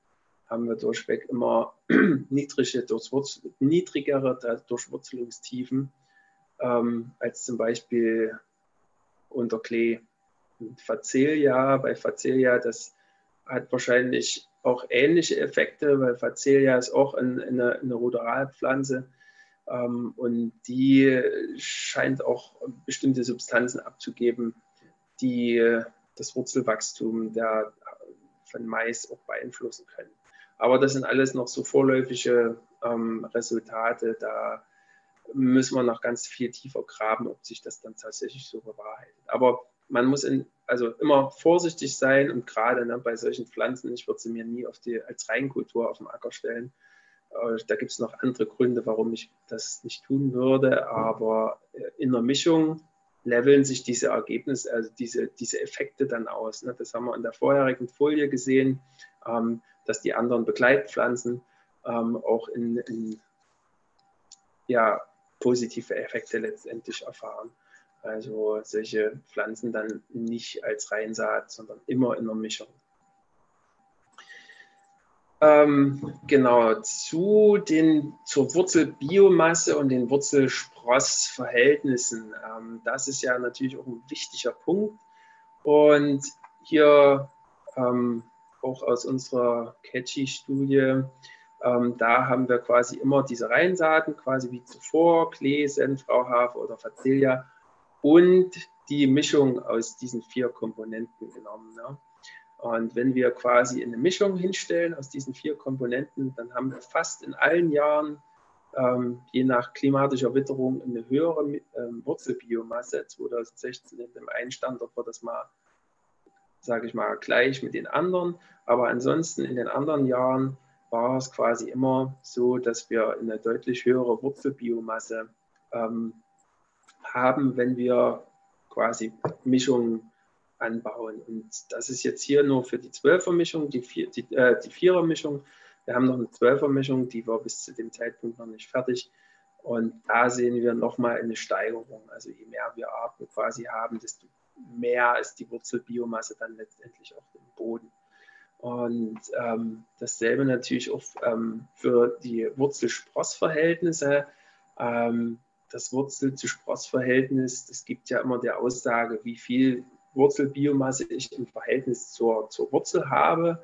haben wir durchweg immer [CLEARS THROAT] niedrige, Durchwurzel, niedrigere Durchwurzelungstiefen ähm, als zum Beispiel unter Klee Facelia. Bei Facelia, das hat wahrscheinlich auch ähnliche Effekte, weil Facelia ist auch eine, eine, eine Ruderalpflanze ähm, und die scheint auch bestimmte Substanzen abzugeben, die das Wurzelwachstum der, von Mais auch beeinflussen können. Aber das sind alles noch so vorläufige ähm, Resultate. Da müssen wir noch ganz viel tiefer graben, ob sich das dann tatsächlich so bewahrheitet. Aber man muss in, also immer vorsichtig sein und gerade ne, bei solchen Pflanzen, ich würde sie mir nie die, als Reinkultur auf dem Acker stellen. Da gibt es noch andere Gründe, warum ich das nicht tun würde, aber äh, in der Mischung leveln sich diese Ergebnisse, also diese, diese Effekte dann aus. Ne? Das haben wir in der vorherigen Folie gesehen, ähm, dass die anderen Begleitpflanzen ähm, auch in, in ja, positive Effekte letztendlich erfahren. Also solche Pflanzen dann nicht als Reinsaat, sondern immer in der Mischung. Ähm, genau, zu den, zur Wurzelbiomasse und den Wurzelsprossverhältnissen. Ähm, das ist ja natürlich auch ein wichtiger Punkt. Und hier ähm, auch aus unserer Catchy-Studie, ähm, da haben wir quasi immer diese Reinsaaten, quasi wie zuvor, Klee, Senf, Rauhafer oder Facelia und die Mischung aus diesen vier Komponenten genommen. Ne? Und wenn wir quasi eine Mischung hinstellen aus diesen vier Komponenten, dann haben wir fast in allen Jahren, ähm, je nach klimatischer Witterung, eine höhere ähm, Wurzelbiomasse. 2016 in dem einen Standort war das mal, sage ich mal, gleich mit den anderen. Aber ansonsten in den anderen Jahren war es quasi immer so, dass wir eine deutlich höhere Wurzelbiomasse ähm, haben, wenn wir quasi Mischungen anbauen. Und das ist jetzt hier nur für die Zwölfermischung, die, vier, die, äh, die Vierermischung. Wir haben noch eine Zwölfermischung, die war bis zu dem Zeitpunkt noch nicht fertig. Und da sehen wir nochmal eine Steigerung. Also je mehr wir Arten quasi haben, desto mehr ist die Wurzelbiomasse dann letztendlich auch im Boden. Und ähm, dasselbe natürlich auch ähm, für die Wurzel-Spross-Verhältnisse. Ähm, das Wurzel-zu-Spross-Verhältnis, das gibt ja immer der Aussage, wie viel Wurzelbiomasse ich im Verhältnis zur, zur Wurzel habe.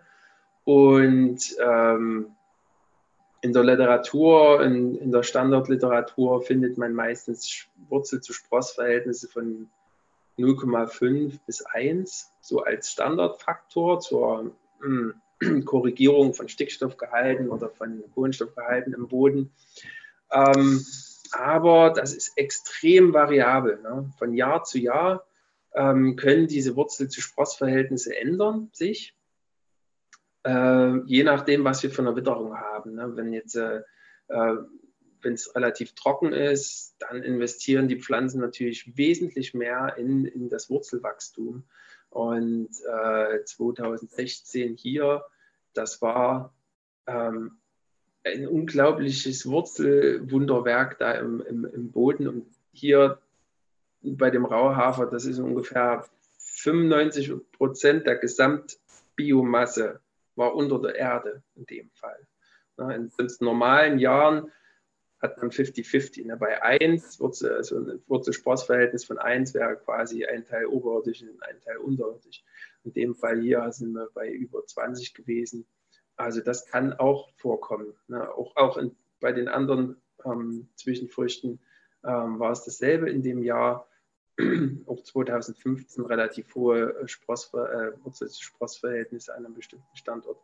Und ähm, in der Literatur, in, in der Standardliteratur findet man meistens Wurzel-zu-Spross-Verhältnisse von 0,5 bis 1, so als Standardfaktor zur hm, [CLEARS THROAT] Korrigierung von Stickstoffgehalten oder von Kohlenstoffgehalten im Boden. Ähm, aber das ist extrem variabel. Ne? Von Jahr zu Jahr ähm, können diese Wurzel-zu-Spross-Verhältnisse ändern sich, äh, je nachdem, was wir für eine Witterung haben. Ne? Wenn jetzt äh, äh wenn es relativ trocken ist, dann investieren die Pflanzen natürlich wesentlich mehr in, in das Wurzelwachstum. Und äh, 2016 hier, das war ähm, ein unglaubliches Wurzelwunderwerk da im, im, im Boden. Und hier bei dem Rauhafer, das ist ungefähr 95 Prozent der Gesamtbiomasse war unter der Erde in dem Fall. In normalen Jahren hat man 50-50. Ne? Bei 1, Wurzel, also ein Wurzel-Spross-Verhältnis von 1 wäre quasi ein Teil oberirdisch und ein Teil unterirdisch. In dem Fall hier sind wir bei über 20 gewesen. Also das kann auch vorkommen. Ne? Auch, auch in, bei den anderen ähm, Zwischenfrüchten ähm, war es dasselbe in dem Jahr. [CLEARS THROAT] auch 2015 relativ hohe äh, Spross, äh, an einem bestimmten Standort.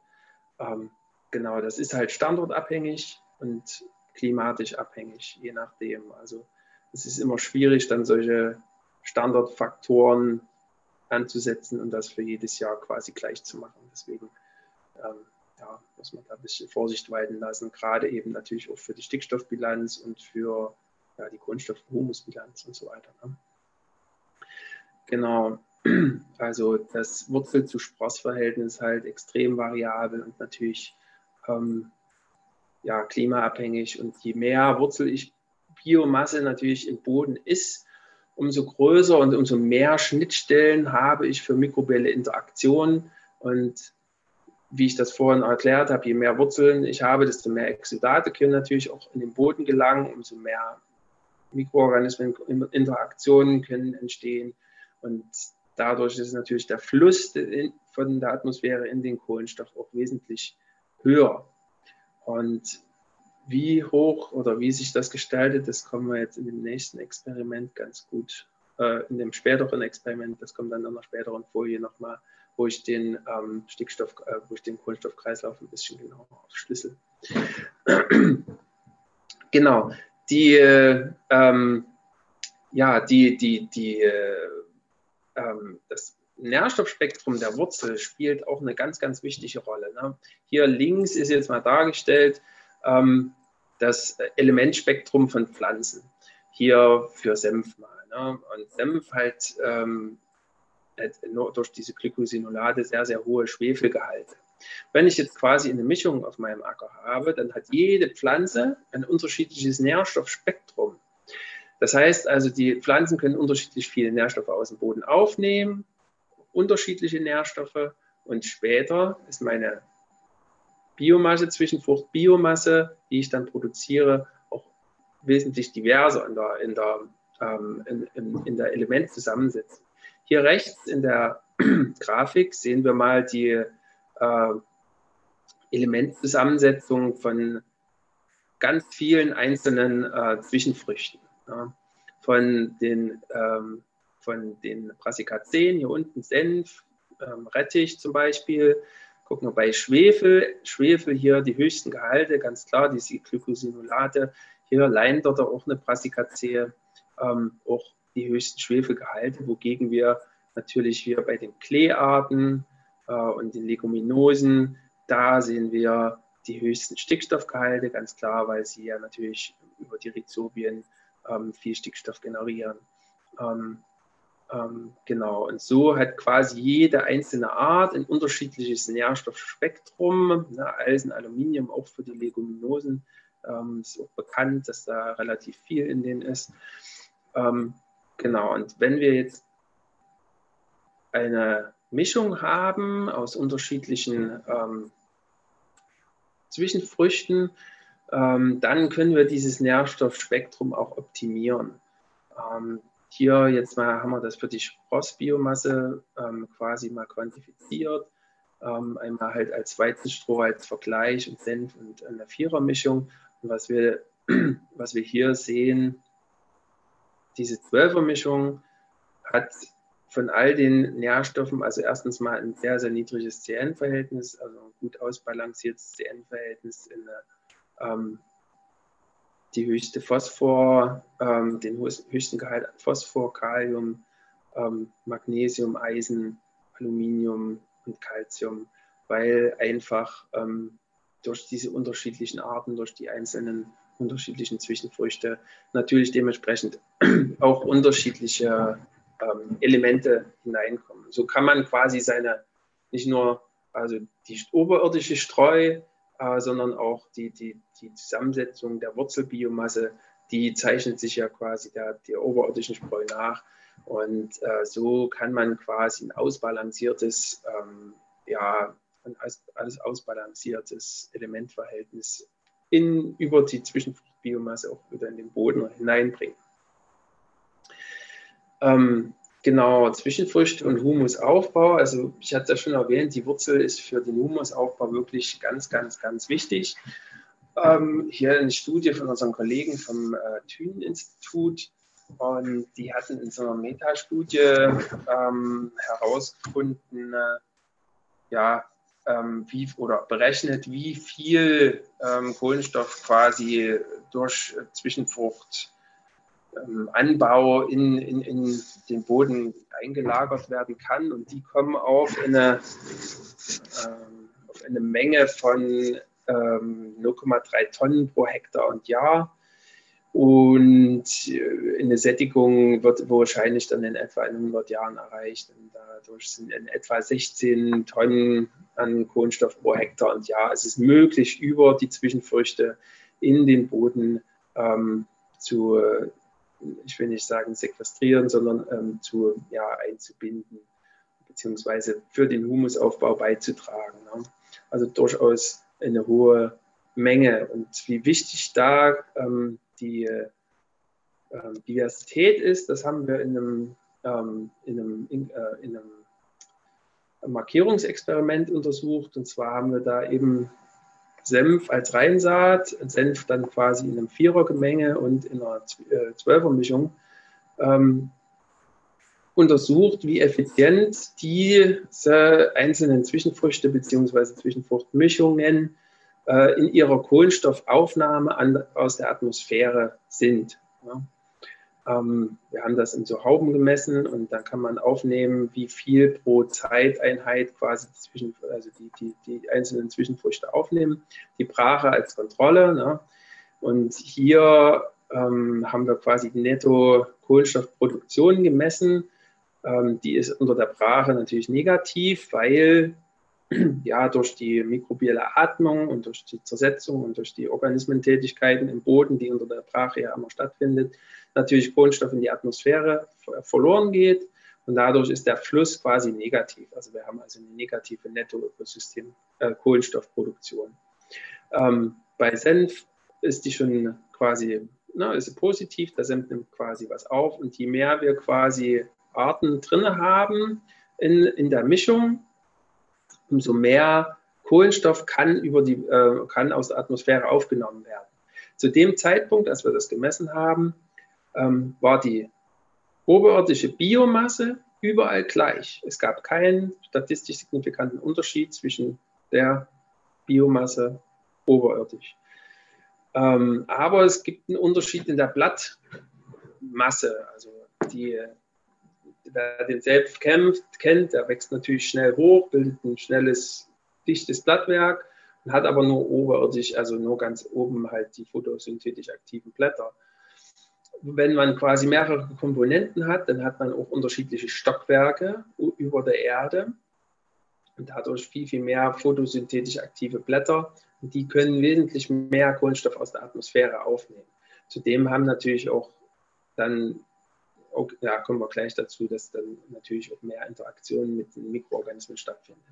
Ähm, genau, das ist halt standortabhängig und klimatisch abhängig, je nachdem. Also es ist immer schwierig, dann solche Standardfaktoren anzusetzen und das für jedes Jahr quasi gleich zu machen. Deswegen ähm, ja, muss man da ein bisschen Vorsicht walten lassen, gerade eben natürlich auch für die Stickstoffbilanz und für ja, die Kohlenstoff-Humusbilanz und so weiter. Ne? Genau, [CLEARS THROAT] also das Wurzel-zu-Spross-Verhältnis ist halt extrem variabel und natürlich ähm, ja, klimaabhängig. Und je mehr Wurzel ich Biomasse natürlich im Boden ist, umso größer und umso mehr Schnittstellen habe ich für mikrobielle Interaktionen. Und wie ich das vorhin erklärt habe, je mehr Wurzeln ich habe, desto mehr Exudate können natürlich auch in den Boden gelangen, umso mehr Mikroorganismen, Interaktionen können entstehen. Und dadurch ist natürlich der Fluss von der Atmosphäre in den Kohlenstoff auch wesentlich höher. Und wie hoch oder wie sich das gestaltet, das kommen wir jetzt in dem nächsten Experiment ganz gut, äh, in dem späteren Experiment, das kommt dann in einer späteren Folie nochmal, wo ich den ähm, Stickstoff, äh, wo ich den Kohlenstoffkreislauf ein bisschen genauer aufschlüssel. [CLEARS THROAT] genau, die, äh, ähm, ja, die, die, die, äh, ähm, das Nährstoffspektrum der Wurzel spielt auch eine ganz, ganz wichtige Rolle. Ne? Hier links ist jetzt mal dargestellt, ähm, das Elementspektrum von Pflanzen. Hier für Senf mal. Ne? Und Senf halt, ähm, durch diese Glycosinolate sehr, sehr hohe Schwefelgehalte. Wenn ich jetzt quasi eine Mischung auf meinem Acker habe, dann hat jede Pflanze ein unterschiedliches Nährstoffspektrum. Das heißt also, die Pflanzen können unterschiedlich viele Nährstoffe aus dem Boden aufnehmen, unterschiedliche Nährstoffe und später ist meine Biomasse, Zwischenfrucht, Biomasse, die ich dann produziere, auch wesentlich diverser in der, in der, ähm, in, in, in der Elementzusammensetzung. Hier rechts in der [CLEARS THROAT] Grafik sehen wir mal die äh, Elementzusammensetzung von ganz vielen einzelnen äh, Zwischenfrüchten. Ja. Von den, ähm, von den Brassicaceen, hier unten Senf, ähm, Rettich zum Beispiel, Gucken wir bei Schwefel, Schwefel hier die höchsten Gehalte, ganz klar, diese Glycosinolate. Hier leint dort auch eine Brassicacee, ähm, auch die höchsten Schwefelgehalte, wogegen wir natürlich hier bei den Kleearten äh, und den Leguminosen, da sehen wir die höchsten Stickstoffgehalte, ganz klar, weil sie ja natürlich über die Rhizobien ähm, viel Stickstoff generieren. Ähm, ähm, genau, und so hat quasi jede einzelne Art ein unterschiedliches Nährstoffspektrum. Ne, Eisen, Aluminium, auch für die Leguminosen ähm, ist auch bekannt, dass da relativ viel in denen ist. Genau, und wenn wir jetzt eine Mischung haben aus unterschiedlichen ähm, Zwischenfrüchten, ähm, dann können wir dieses Nährstoffspektrum auch optimieren. Ähm, hier jetzt mal haben wir das für die Sprossbiomasse ähm, quasi mal quantifiziert. Ähm, einmal halt als Weizenstroh als Vergleich und Senf und eine Vierermischung. Und was wir, [CLEARS THROAT] was wir hier sehen, diese Zwölfermischung hat von all den Nährstoffen, also erstens mal ein sehr, sehr niedriges CN-Verhältnis, also ein gut ausbalanciertes CN-Verhältnis ähm, die höchste Phosphor, ähm, den höchsten Gehalt an Phosphor, Kalium, ähm, Magnesium, Eisen, Aluminium und Calcium, weil einfach ähm, durch diese unterschiedlichen Arten, durch die einzelnen unterschiedlichen Zwischenfrüchte natürlich dementsprechend [CLEARS THROAT] auch unterschiedliche ähm, Elemente hineinkommen. So kann man quasi seine, nicht nur also die oberirdische Streu, äh, sondern auch die, die, die Zusammensetzung der Wurzelbiomasse, die zeichnet sich ja quasi der, der oberirdischen Spreu nach. Und äh, so kann man quasi ein ausbalanciertes, ähm, ja, ein alles ausbalanciertes Elementverhältnis in, über die Zwischenbiomasse auch wieder in den Boden hineinbringen. Ähm, Genau, Zwischenfrüchte und Humusaufbau. Also ich hatte ja schon erwähnt, die Wurzel ist für den Humusaufbau wirklich ganz, ganz, ganz wichtig. Ähm, hier eine Studie von unseren Kollegen vom äh, Thünen-Institut und die hatten in so einer Metastudie ähm, herausgefunden, äh, ja, ähm, wie, oder berechnet, wie viel ähm, Kohlenstoff quasi durch Zwischenfrucht ähm, Anbau in, in, in den Boden eingelagert werden kann. Und die kommen auf eine, ähm, auf eine Menge von ähm, 0,3 Tonnen pro Hektar und Jahr. Und äh, eine Sättigung wird wahrscheinlich dann in etwa in 100 Jahren erreicht. Und dadurch sind in etwa 16 Tonnen an Kohlenstoff pro Hektar und Jahr. Es ist möglich, über die Zwischenfrüchte in den Boden ähm, zu, ich will nicht sagen sequestrieren, sondern ähm, zu, ja, einzubinden, beziehungsweise für den Humusaufbau beizutragen. Ne? Also durchaus eine hohe Menge. Und wie wichtig da ähm, die äh, Diversität ist, das haben wir in einem ähm, in, einem, in, äh, in einem Markierungsexperiment untersucht. Und zwar haben wir da eben Senf als Reinsaat, Senf dann quasi in einem Vierergemenge und in einer äh, Zwölfermischung ähm, untersucht, wie effizient diese einzelnen Zwischenfrüchte bzw. Zwischenfruchtmischungen äh, in ihrer Kohlenstoffaufnahme an, aus der Atmosphäre sind. Ja. Ähm, wir haben das in so Hauben gemessen und dann kann man aufnehmen, wie viel pro Zeiteinheit quasi zwischen, also die, die, die einzelnen Zwischenfrüchte aufnehmen. Die Brache als Kontrolle. Ne? Und hier ähm, haben wir quasi die Netto-Kohlenstoffproduktion gemessen. Ähm, die ist unter der Brache natürlich negativ, weil ja, durch die mikrobielle Atmung und durch die Zersetzung und durch die Organismentätigkeiten im Boden, die unter der Brache ja immer stattfindet, natürlich Kohlenstoff in die Atmosphäre verloren geht und dadurch ist der Fluss quasi negativ. Also wir haben also eine negative Netto-Ökosystem äh. Ähm, bei Senf ist die schon quasi, na, ist positiv, der Senf nimmt quasi was auf und je mehr wir quasi Arten drin haben in, in der Mischung, umso mehr Kohlenstoff kann, über die, äh, kann aus der Atmosphäre aufgenommen werden. Zu dem Zeitpunkt, als wir das gemessen haben, ähm, war die oberirdische Biomasse überall gleich. Es gab keinen statistisch signifikanten Unterschied zwischen der Biomasse oberirdisch. Ähm, aber es gibt einen Unterschied in der Blattmasse. Also die, wer den selbst kämpft, kennt, der wächst natürlich schnell hoch, bildet ein schnelles, dichtes Blattwerk und hat aber nur oberirdisch, also nur ganz oben halt die photosynthetisch aktiven Blätter wenn man quasi mehrere Komponenten hat, dann hat man auch unterschiedliche Stockwerke über der Erde und dadurch viel, viel mehr photosynthetisch aktive Blätter. Und die können wesentlich mehr Kohlenstoff aus der Atmosphäre aufnehmen. Zudem haben natürlich auch dann, auch, ja, kommen wir gleich dazu, dass dann natürlich auch mehr Interaktionen mit den Mikroorganismen stattfinden.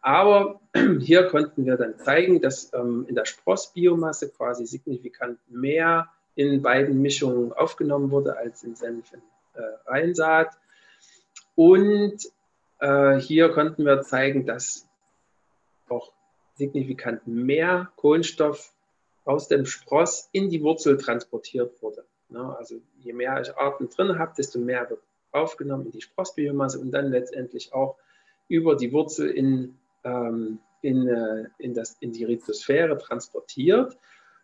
Aber [CLEARS THROAT] hier konnten wir dann zeigen, dass ähm, in der Sprossbiomasse quasi signifikant mehr in beiden Mischungen aufgenommen wurde als in Senf äh, Reinsaat. Und äh, hier konnten wir zeigen, dass auch signifikant mehr Kohlenstoff aus dem Spross in die Wurzel transportiert wurde. Ne? Also je mehr ich Arten drin habe, desto mehr wird aufgenommen in die Sprossbiomasse und dann letztendlich auch über die Wurzel in, ähm, in, äh, in, das, in die Rhizosphäre transportiert.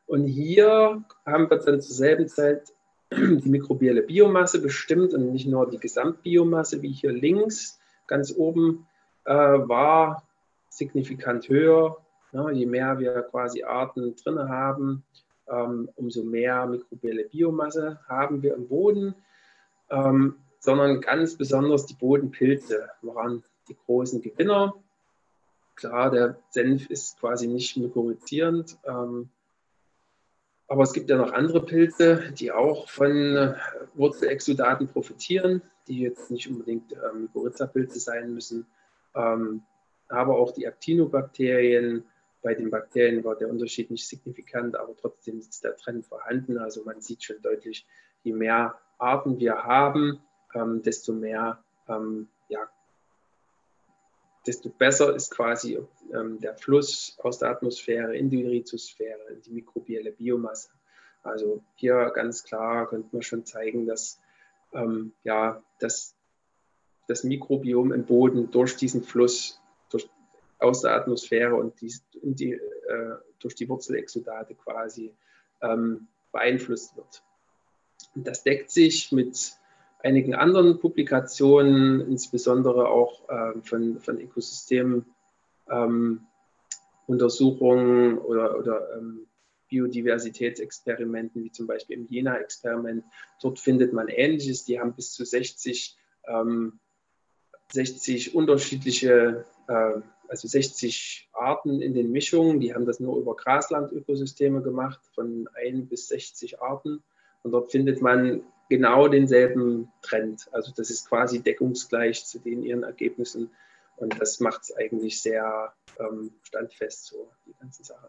Und hier haben wir dann zur selben Zeit [CLEARS THROAT] die mikrobielle Biomasse bestimmt und nicht nur die Gesamtbiomasse, wie hier links ganz oben äh, war, signifikant höher. Ja, je mehr wir quasi Arten drin haben, umso mehr mikrobielle Biomasse haben wir im Boden, ähm, sondern ganz besonders die Bodenpilze waren die großen Gewinner. Klar, der Senf ist quasi nicht mykorrhizierend. Ähm, aber es gibt ja noch andere Pilze, die auch von äh, Wurzelexudaten profitieren, die jetzt nicht unbedingt ähm, Mykorrhiza-Pilze sein müssen. Ähm, aber auch die Actinobakterien. Bei den Bakterien war der Unterschied nicht signifikant, aber trotzdem ist der Trend vorhanden. Also man sieht schon deutlich, je mehr Arten wir haben, ähm, desto mehr ähm, ja, desto besser ist quasi ähm, der Fluss aus der Atmosphäre in die Rhizosphäre, in die mikrobielle Biomasse. Also hier ganz klar könnte man schon zeigen, dass ähm, ja, dass das Mikrobiom im Boden durch diesen Fluss aus der Atmosphäre und die, die, äh, durch die Wurzelexudate quasi ähm, beeinflusst wird. Und das deckt sich mit einigen anderen Publikationen, insbesondere auch äh, von, von Ökosystemuntersuchungen ähm, oder, oder ähm, Biodiversitätsexperimenten, wie zum Beispiel im Jena-Experiment. Dort findet man Ähnliches. Die haben bis zu 60, ähm, 60 unterschiedliche, äh, also 60 Arten in den Mischungen. Die haben das nur über Graslandökosysteme gemacht, von 1 bis 60 Arten. Und dort findet man genau denselben Trend. Also das ist quasi deckungsgleich zu den ihren Ergebnissen und das macht es eigentlich sehr ähm, standfest, so die ganze Sache.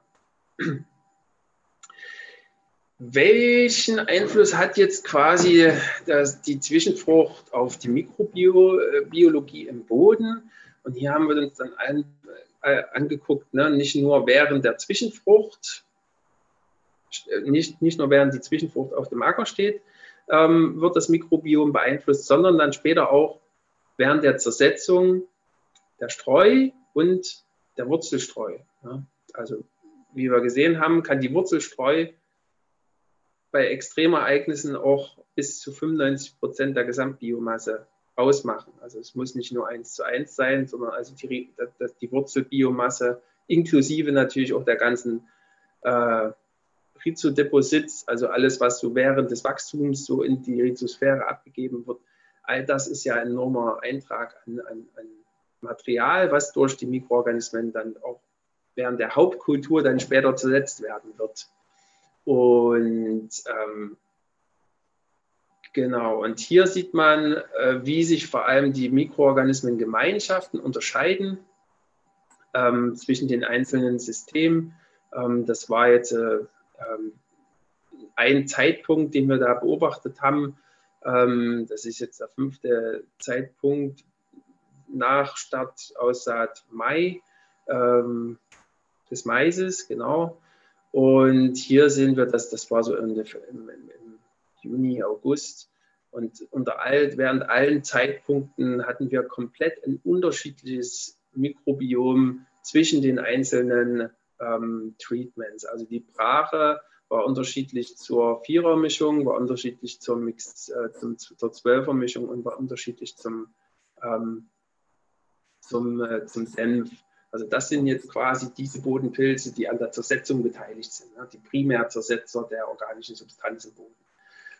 welchen Einfluss hat jetzt quasi das, die Zwischenfrucht auf die Mikrobiologie im Boden? Und hier haben wir uns dann an, äh, angeguckt, ne, nicht nur während der Zwischenfrucht, nicht, nicht nur während die Zwischenfrucht auf dem Acker steht, ähm, wird das Mikrobiom beeinflusst, sondern dann später auch während der Zersetzung der Streu und der Wurzelstreu. Ja. Also wie wir gesehen haben, kann die Wurzelstreu bei Extremereignissen auch bis zu 95 Prozent der Gesamtbiomasse ausmachen. Also es muss nicht nur eins zu eins sein, sondern also die, die Wurzelbiomasse inklusive natürlich auch der ganzen äh, Rhizodeposits, also alles, was so während des Wachstums so in die Rhizosphäre abgegeben wird, all das ist ja ein enormer Eintrag an, an, an Material, was durch die Mikroorganismen dann auch während der Hauptkultur dann später zersetzt werden wird. Und ähm, genau, und hier sieht man, äh, wie sich vor allem die Mikroorganismengemeinschaften unterscheiden ähm, zwischen den einzelnen Systemen. Ähm, das war jetzt äh, ähm, ein Zeitpunkt, den wir da beobachtet haben. Ähm, das ist jetzt der fünfte Zeitpunkt nach Startaussaat Mai ähm, des Maises, genau. Und hier sehen wir, dass das war so im, im, im Juni, August. Und unter all, während allen Zeitpunkten hatten wir komplett ein unterschiedliches Mikrobiom zwischen den einzelnen ähm, Treatments. Also die Brache war unterschiedlich zur Vierermischung, war unterschiedlich zur, Mix, äh, zum, zur Zwölfermischung und war unterschiedlich zum, ähm, zum, äh, zum Senf. Also das sind jetzt quasi diese Bodenpilze, die an der Zersetzung beteiligt sind, ne? die Primärzersetzer der organischen Substanz im Boden.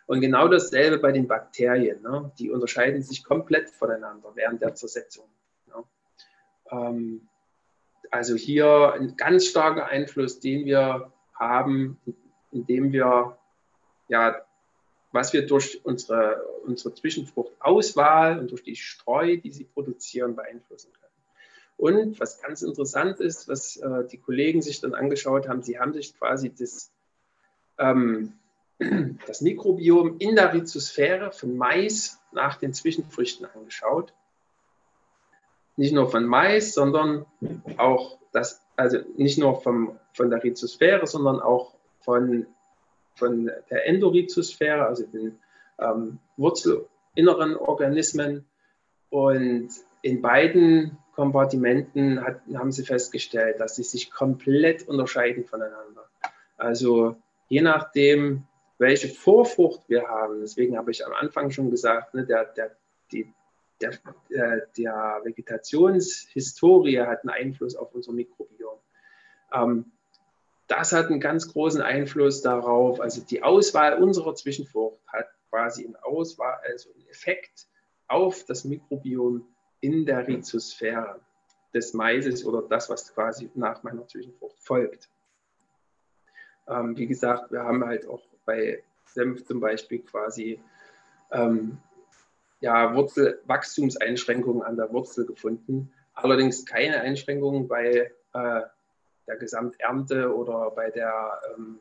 Und genau dasselbe bei den Bakterien. Ne? Die unterscheiden sich komplett voneinander während der Zersetzung. Ne? Ähm, also hier ein ganz starker Einfluss, den wir haben, indem wir ja, was wir durch unsere, unsere Zwischenfruchtauswahl und durch die Streu, die sie produzieren, beeinflussen können. Und was ganz interessant ist, was äh, die Kollegen sich dann angeschaut haben, sie haben sich quasi das, ähm, das Mikrobiom in der Rhizosphäre von Mais nach den Zwischenfrüchten angeschaut. Nicht nur von Mais, sondern auch das, also nicht nur vom, von der Rhizosphäre, sondern auch von, von der Endorhizosphäre, also den ähm, wurzelinneren Organismen. Und in beiden Kompartimenten hat, haben sie festgestellt, dass sie sich komplett unterscheiden voneinander. Also je nachdem, welche Vorfrucht wir haben, deswegen habe ich am Anfang schon gesagt, ne, der, der, die, der, äh, der Vegetationshistorie hat einen Einfluss auf unser Mikrobiom. Ähm, das hat einen ganz großen Einfluss darauf, also die Auswahl unserer Zwischenfrucht hat quasi einen, Auswahl, also einen Effekt auf das Mikrobiom in der Rhizosphäre des Maises oder das, was quasi nach meiner Zwischenfrucht folgt. Ähm, wie gesagt, wir haben halt auch bei Senf zum Beispiel quasi ähm, ja, Wurzelwachstumseinschränkungen an der Wurzel gefunden. Allerdings keine Einschränkungen bei äh, der Gesamternte oder bei der, ähm,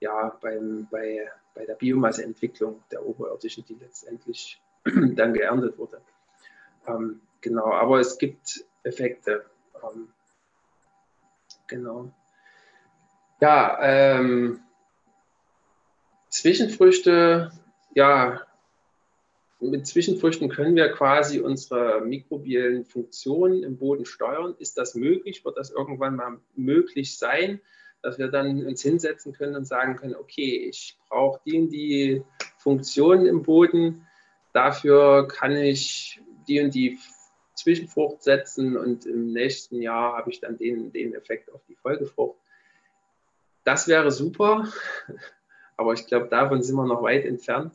ja, beim, bei, bei der Biomasseentwicklung der oberirdischen, die letztendlich [CLEARS THROAT] dann geerntet wurde. Ähm, genau, aber es gibt Effekte. Ähm, genau. Ja, ähm, Zwischenfrüchte, ja, mit Zwischenfrüchten können wir quasi unsere mikrobiellen Funktionen im Boden steuern. Ist das möglich? Wird das irgendwann mal möglich sein, dass wir dann uns hinsetzen können und sagen können, okay, ich brauche die und die Funktionen im Boden. Dafür kann ich die und die Zwischenfrucht setzen und im nächsten Jahr habe ich dann den, den Effekt auf die Folgefrucht. Das wäre super, aber ich glaube, davon sind wir noch weit entfernt.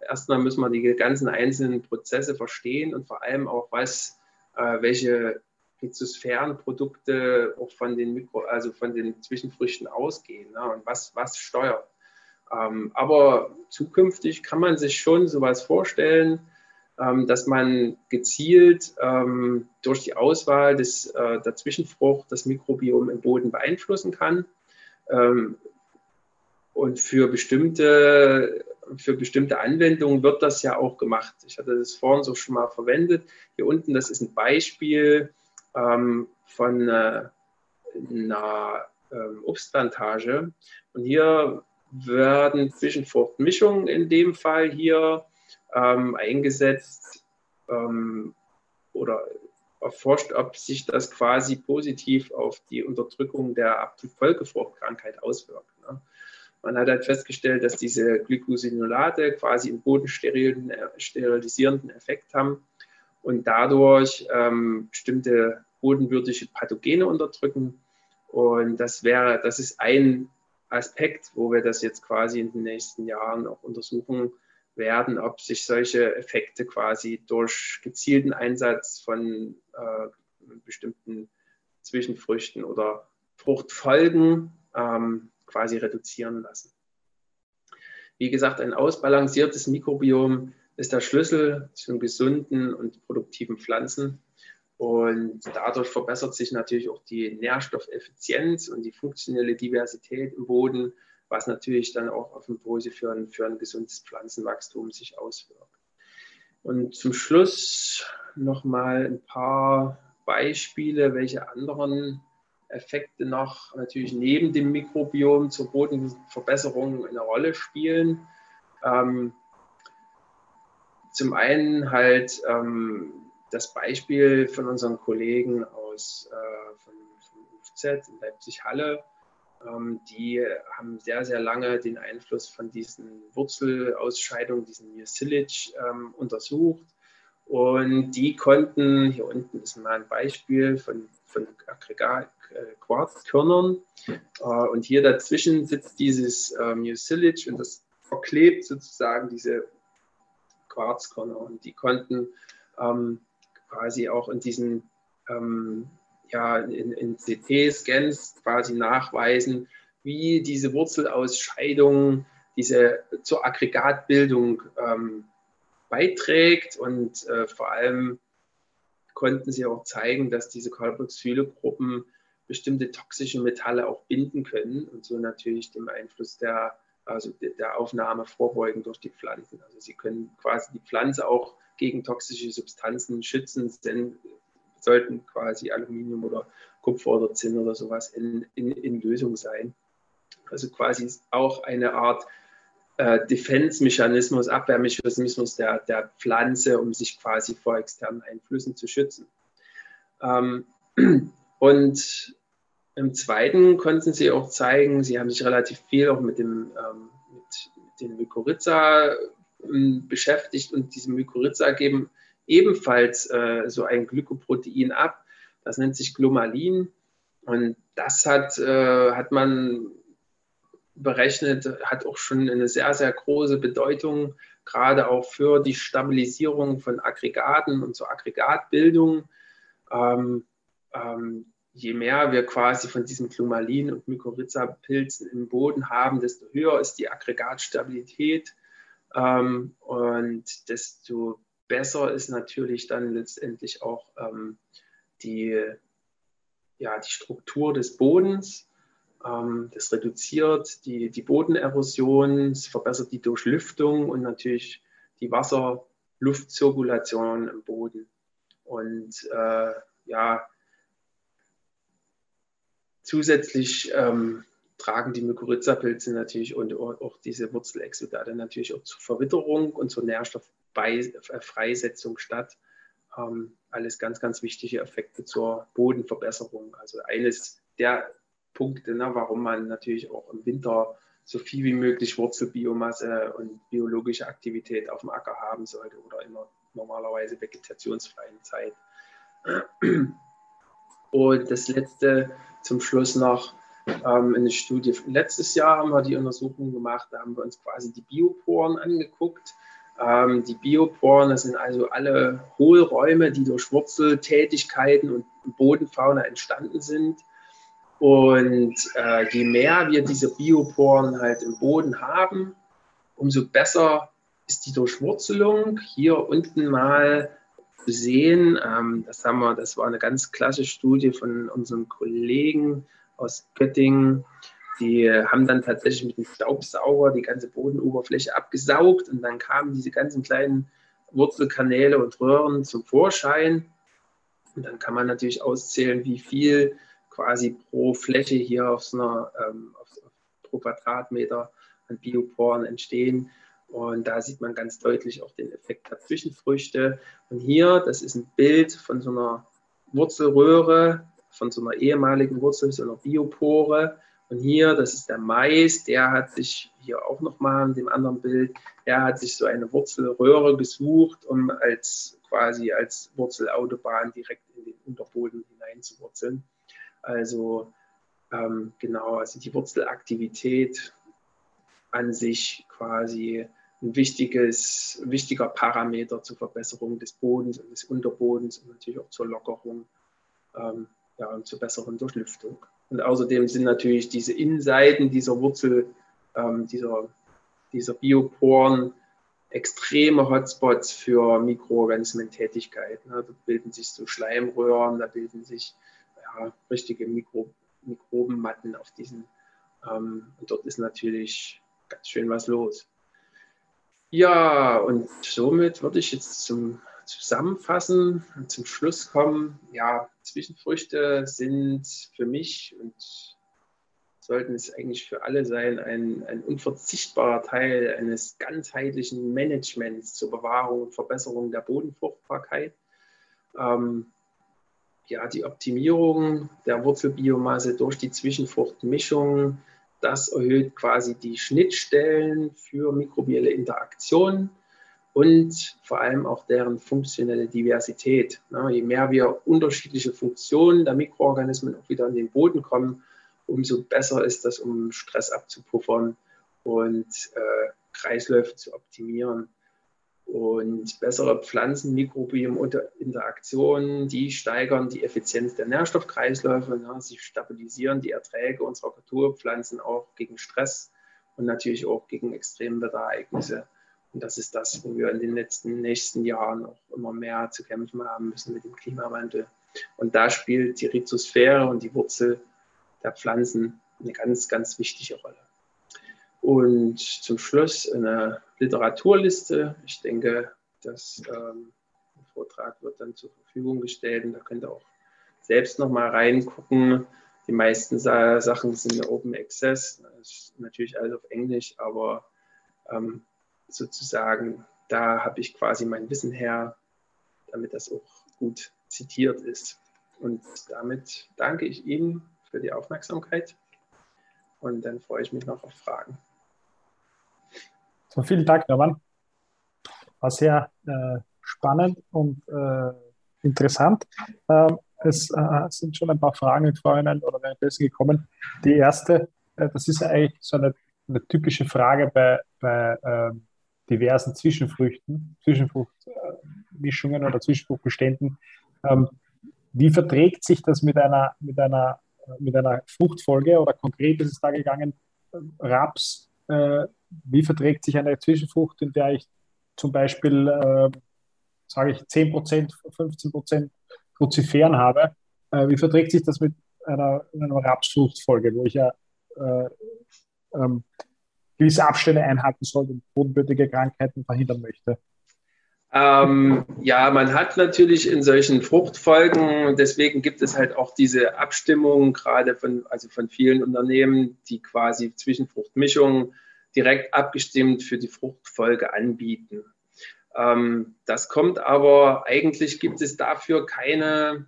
Erstmal müssen wir die ganzen einzelnen Prozesse verstehen und vor allem auch, was, äh, welche Rhizosphärenprodukte auch von den Mikro, also von den Zwischenfrüchten ausgehen ne, und was, was steuert. Ähm, aber zukünftig kann man sich schon sowas vorstellen, ähm, dass man gezielt ähm, durch die Auswahl des, äh, der Zwischenfrucht das Mikrobiom im Boden beeinflussen kann. Und für bestimmte, für bestimmte Anwendungen wird das ja auch gemacht. Ich hatte das vorhin so schon mal verwendet. Hier unten, das ist ein Beispiel ähm, von äh, einer ähm, Obstplantage. Und hier werden Zwischenfruchtmischungen in dem Fall hier ähm, eingesetzt ähm, oder erforscht, ob sich das quasi positiv auf die Unterdrückung der Folgefruchtkrankheit auswirkt. Ne? Man hat halt festgestellt, dass diese Glycosinolate quasi einen bodensterilisierenden Effekt haben und dadurch ähm, bestimmte bodenwürdige Pathogene unterdrücken. Und das wäre, das ist ein Aspekt, wo wir das jetzt quasi in den nächsten Jahren auch untersuchen werden, ob sich solche Effekte quasi durch gezielten Einsatz von äh, bestimmten Zwischenfrüchten oder Fruchtfolgen ähm, quasi reduzieren lassen. Wie gesagt, ein ausbalanciertes Mikrobiom ist der Schlüssel zu gesunden und produktiven Pflanzen. Und dadurch verbessert sich natürlich auch die Nährstoffeffizienz und die funktionelle Diversität im Boden, was natürlich dann auch auf Pose für ein, für ein gesundes Pflanzenwachstum sich auswirkt. Und zum Schluss nochmal ein paar Beispiele, welche anderen Effekte noch natürlich neben dem Mikrobiom zur Bodenverbesserung eine Rolle spielen. Ähm, zum einen halt ähm, das Beispiel von unseren Kollegen aus äh, von, von UFZ in Leipzig-Halle. Ähm, die haben sehr, sehr lange den Einfluss von diesen Wurzelausscheidungen, diesen Mucilage, ähm, untersucht. Und die konnten, hier unten ist mal ein Beispiel von, von Aggregat, Quarzkörnern. Äh, und hier dazwischen sitzt dieses äh, Mucilage und das verklebt sozusagen diese Quarzkörner. Und die konnten ähm, quasi auch in diesen ähm, ja, in, in CT-Scans quasi nachweisen, wie diese Wurzelausscheidung diese zur Aggregatbildung ähm, beiträgt und äh, vor allem konnten sie auch zeigen, dass diese Carboxylgruppen bestimmte toxische Metalle auch binden können und so natürlich dem Einfluss der, also der Aufnahme vorbeugen durch die Pflanzen. Also sie können quasi die Pflanze auch gegen toxische Substanzen schützen, denn sollten quasi Aluminium oder Kupfer oder Zinn oder sowas in, in, in Lösung sein. Also quasi auch eine Art äh, Defense-Mechanismus, Abwehrmechanismus der, der Pflanze, um sich quasi vor externen Einflüssen zu schützen. Ähm, [CLEARS THROAT] und im zweiten konnten sie auch zeigen, sie haben sich relativ viel auch mit dem ähm, mit, den Mykorrhiza ähm, beschäftigt und diese Mykorrhiza geben ebenfalls äh, so ein Glykoprotein ab. Das nennt sich Glomalin und das hat, äh, hat man berechnet, hat auch schon eine sehr, sehr große Bedeutung, gerade auch für die Stabilisierung von Aggregaten und zur Aggregatbildung. Ähm, ähm, je mehr wir quasi von diesem Glumalin und Mykorrhiza-Pilzen im Boden haben, desto höher ist die Aggregatstabilität ähm, und desto besser ist natürlich dann letztendlich auch ähm, die, ja, die Struktur des Bodens. Ähm, das reduziert die, die Bodenerosion, es verbessert die Durchlüftung und natürlich die Wasser-Luftzirkulation im Boden. Und äh, ja, zusätzlich ähm, tragen die Mykorrhiza-Pilze natürlich und auch diese Wurzelexudate natürlich auch zur Verwitterung und zur Nährstofffreisetzung statt. Ähm, alles ganz, ganz wichtige Effekte zur Bodenverbesserung. Also eines der Punkte, ne, warum man natürlich auch im Winter so viel wie möglich Wurzelbiomasse und biologische Aktivität auf dem Acker haben sollte oder einer normalerweise vegetationsfreien Zeit. Und das letzte zum Schluss noch, ähm, eine Studie letztes Jahr haben wir die Untersuchung gemacht, da haben wir uns quasi die Bioporen angeguckt. Ähm, die Bioporen, das sind also alle Hohlräume, die durch Wurzeltätigkeiten und Bodenfauna entstanden sind. Und äh, je mehr wir diese Bioporen halt im Boden haben, umso besser ist die Durchwurzelung. Hier unten mal sehen, ähm, das haben wir, das war eine ganz klassische Studie von unserem Kollegen aus Göttingen. die haben dann tatsächlich mit dem Staubsauger die ganze Bodenoberfläche abgesaugt und dann kamen diese ganzen kleinen Wurzelkanäle und Röhren zum Vorschein. Und dann kann man natürlich auszählen, wie viel quasi pro Fläche hier auf so einer, ähm, auf, pro Quadratmeter an Bioporen entstehen. Und da sieht man ganz deutlich auch den Effekt der Zwischenfrüchte. Und hier, das ist ein Bild von so einer Wurzelröhre, von so einer ehemaligen Wurzel, so einer Biopore. Und hier, das ist der Mais, der hat sich hier auch nochmal in dem anderen Bild, der hat sich so eine Wurzelröhre gesucht, um als quasi als Wurzelautobahn direkt in den Unterboden hineinzuwurzeln. Also ähm, genau, also die Wurzelaktivität an sich quasi ein wichtiges, wichtiger Parameter zur Verbesserung des Bodens und des Unterbodens und natürlich auch zur Lockerung ähm, ja, und zur besseren Durchlüftung. Und außerdem sind natürlich diese Innenseiten dieser Wurzel, ähm, dieser, dieser Bioporen extreme Hotspots für Mikroorganismentätigkeit. Ne? Da bilden sich so Schleimröhren, da bilden sich ja, richtige Mikro, Mikrobenmatten auf diesen. Ähm, und dort ist natürlich ganz schön was los. Ja, und somit würde ich jetzt zum Zusammenfassen und zum Schluss kommen. Ja, Zwischenfrüchte sind für mich und sollten es eigentlich für alle sein, ein, ein unverzichtbarer Teil eines ganzheitlichen Managements zur Bewahrung und Verbesserung der Bodenfruchtbarkeit. Ähm, ja, die Optimierung der Wurzelbiomasse durch die Zwischenfruchtmischung, das erhöht quasi die Schnittstellen für mikrobielle Interaktionen und vor allem auch deren funktionelle Diversität. Je mehr wir unterschiedliche Funktionen der Mikroorganismen auch wieder in den Boden kommen, umso besser ist das, um Stress abzupuffern und äh, Kreisläufe zu optimieren. Und bessere Pflanzen-Mikrobiom-Interaktionen, die steigern die Effizienz der Nährstoffkreisläufe. Ne? Sie stabilisieren die Erträge unserer Kulturpflanzen auch gegen Stress und natürlich auch gegen Extremwetterereignisse. Und das ist das, wo wir in den letzten nächsten Jahren auch immer mehr zu kämpfen haben müssen mit dem Klimawandel. Und da spielt die Rhizosphäre und die Wurzel der Pflanzen eine ganz, ganz wichtige Rolle. Und zum Schluss eine Literaturliste. Ich denke, das ähm, Vortrag wird dann zur Verfügung gestellt und da könnt ihr auch selbst nochmal reingucken. Die meisten Sachen sind Open Access, das ist natürlich alles auf Englisch, aber ähm, sozusagen, da habe ich quasi mein Wissen her, damit das auch gut zitiert ist. Und damit danke ich Ihnen für die Aufmerksamkeit und dann freue ich mich noch auf Fragen. So, vielen Dank, Norman. War sehr äh, spannend und äh, interessant. Ähm, es äh, sind schon ein paar Fragen vorhin oder währenddessen gekommen. Die erste, äh, das ist eigentlich so eine, eine typische Frage bei, bei ähm, diversen Zwischenfrüchten, Zwischenfruchtmischungen oder Zwischenfruchtbeständen. Ähm, wie verträgt sich das mit einer, mit einer, mit einer Fruchtfolge oder konkret ist es da gegangen, Raps äh, wie verträgt sich eine Zwischenfrucht, in der ich zum Beispiel, äh, sage ich, 10%, 15% Cruciferen habe, äh, wie verträgt sich das mit einer, einer Rapsfruchtfolge, wo ich ja äh, ähm, gewisse Abstände einhalten soll und bodenbürtige Krankheiten verhindern möchte? Ähm, ja, man hat natürlich in solchen Fruchtfolgen, deswegen gibt es halt auch diese Abstimmung, gerade von, also von vielen Unternehmen, die quasi Zwischenfruchtmischungen direkt abgestimmt für die Fruchtfolge anbieten. Ähm, das kommt aber, eigentlich gibt es dafür keine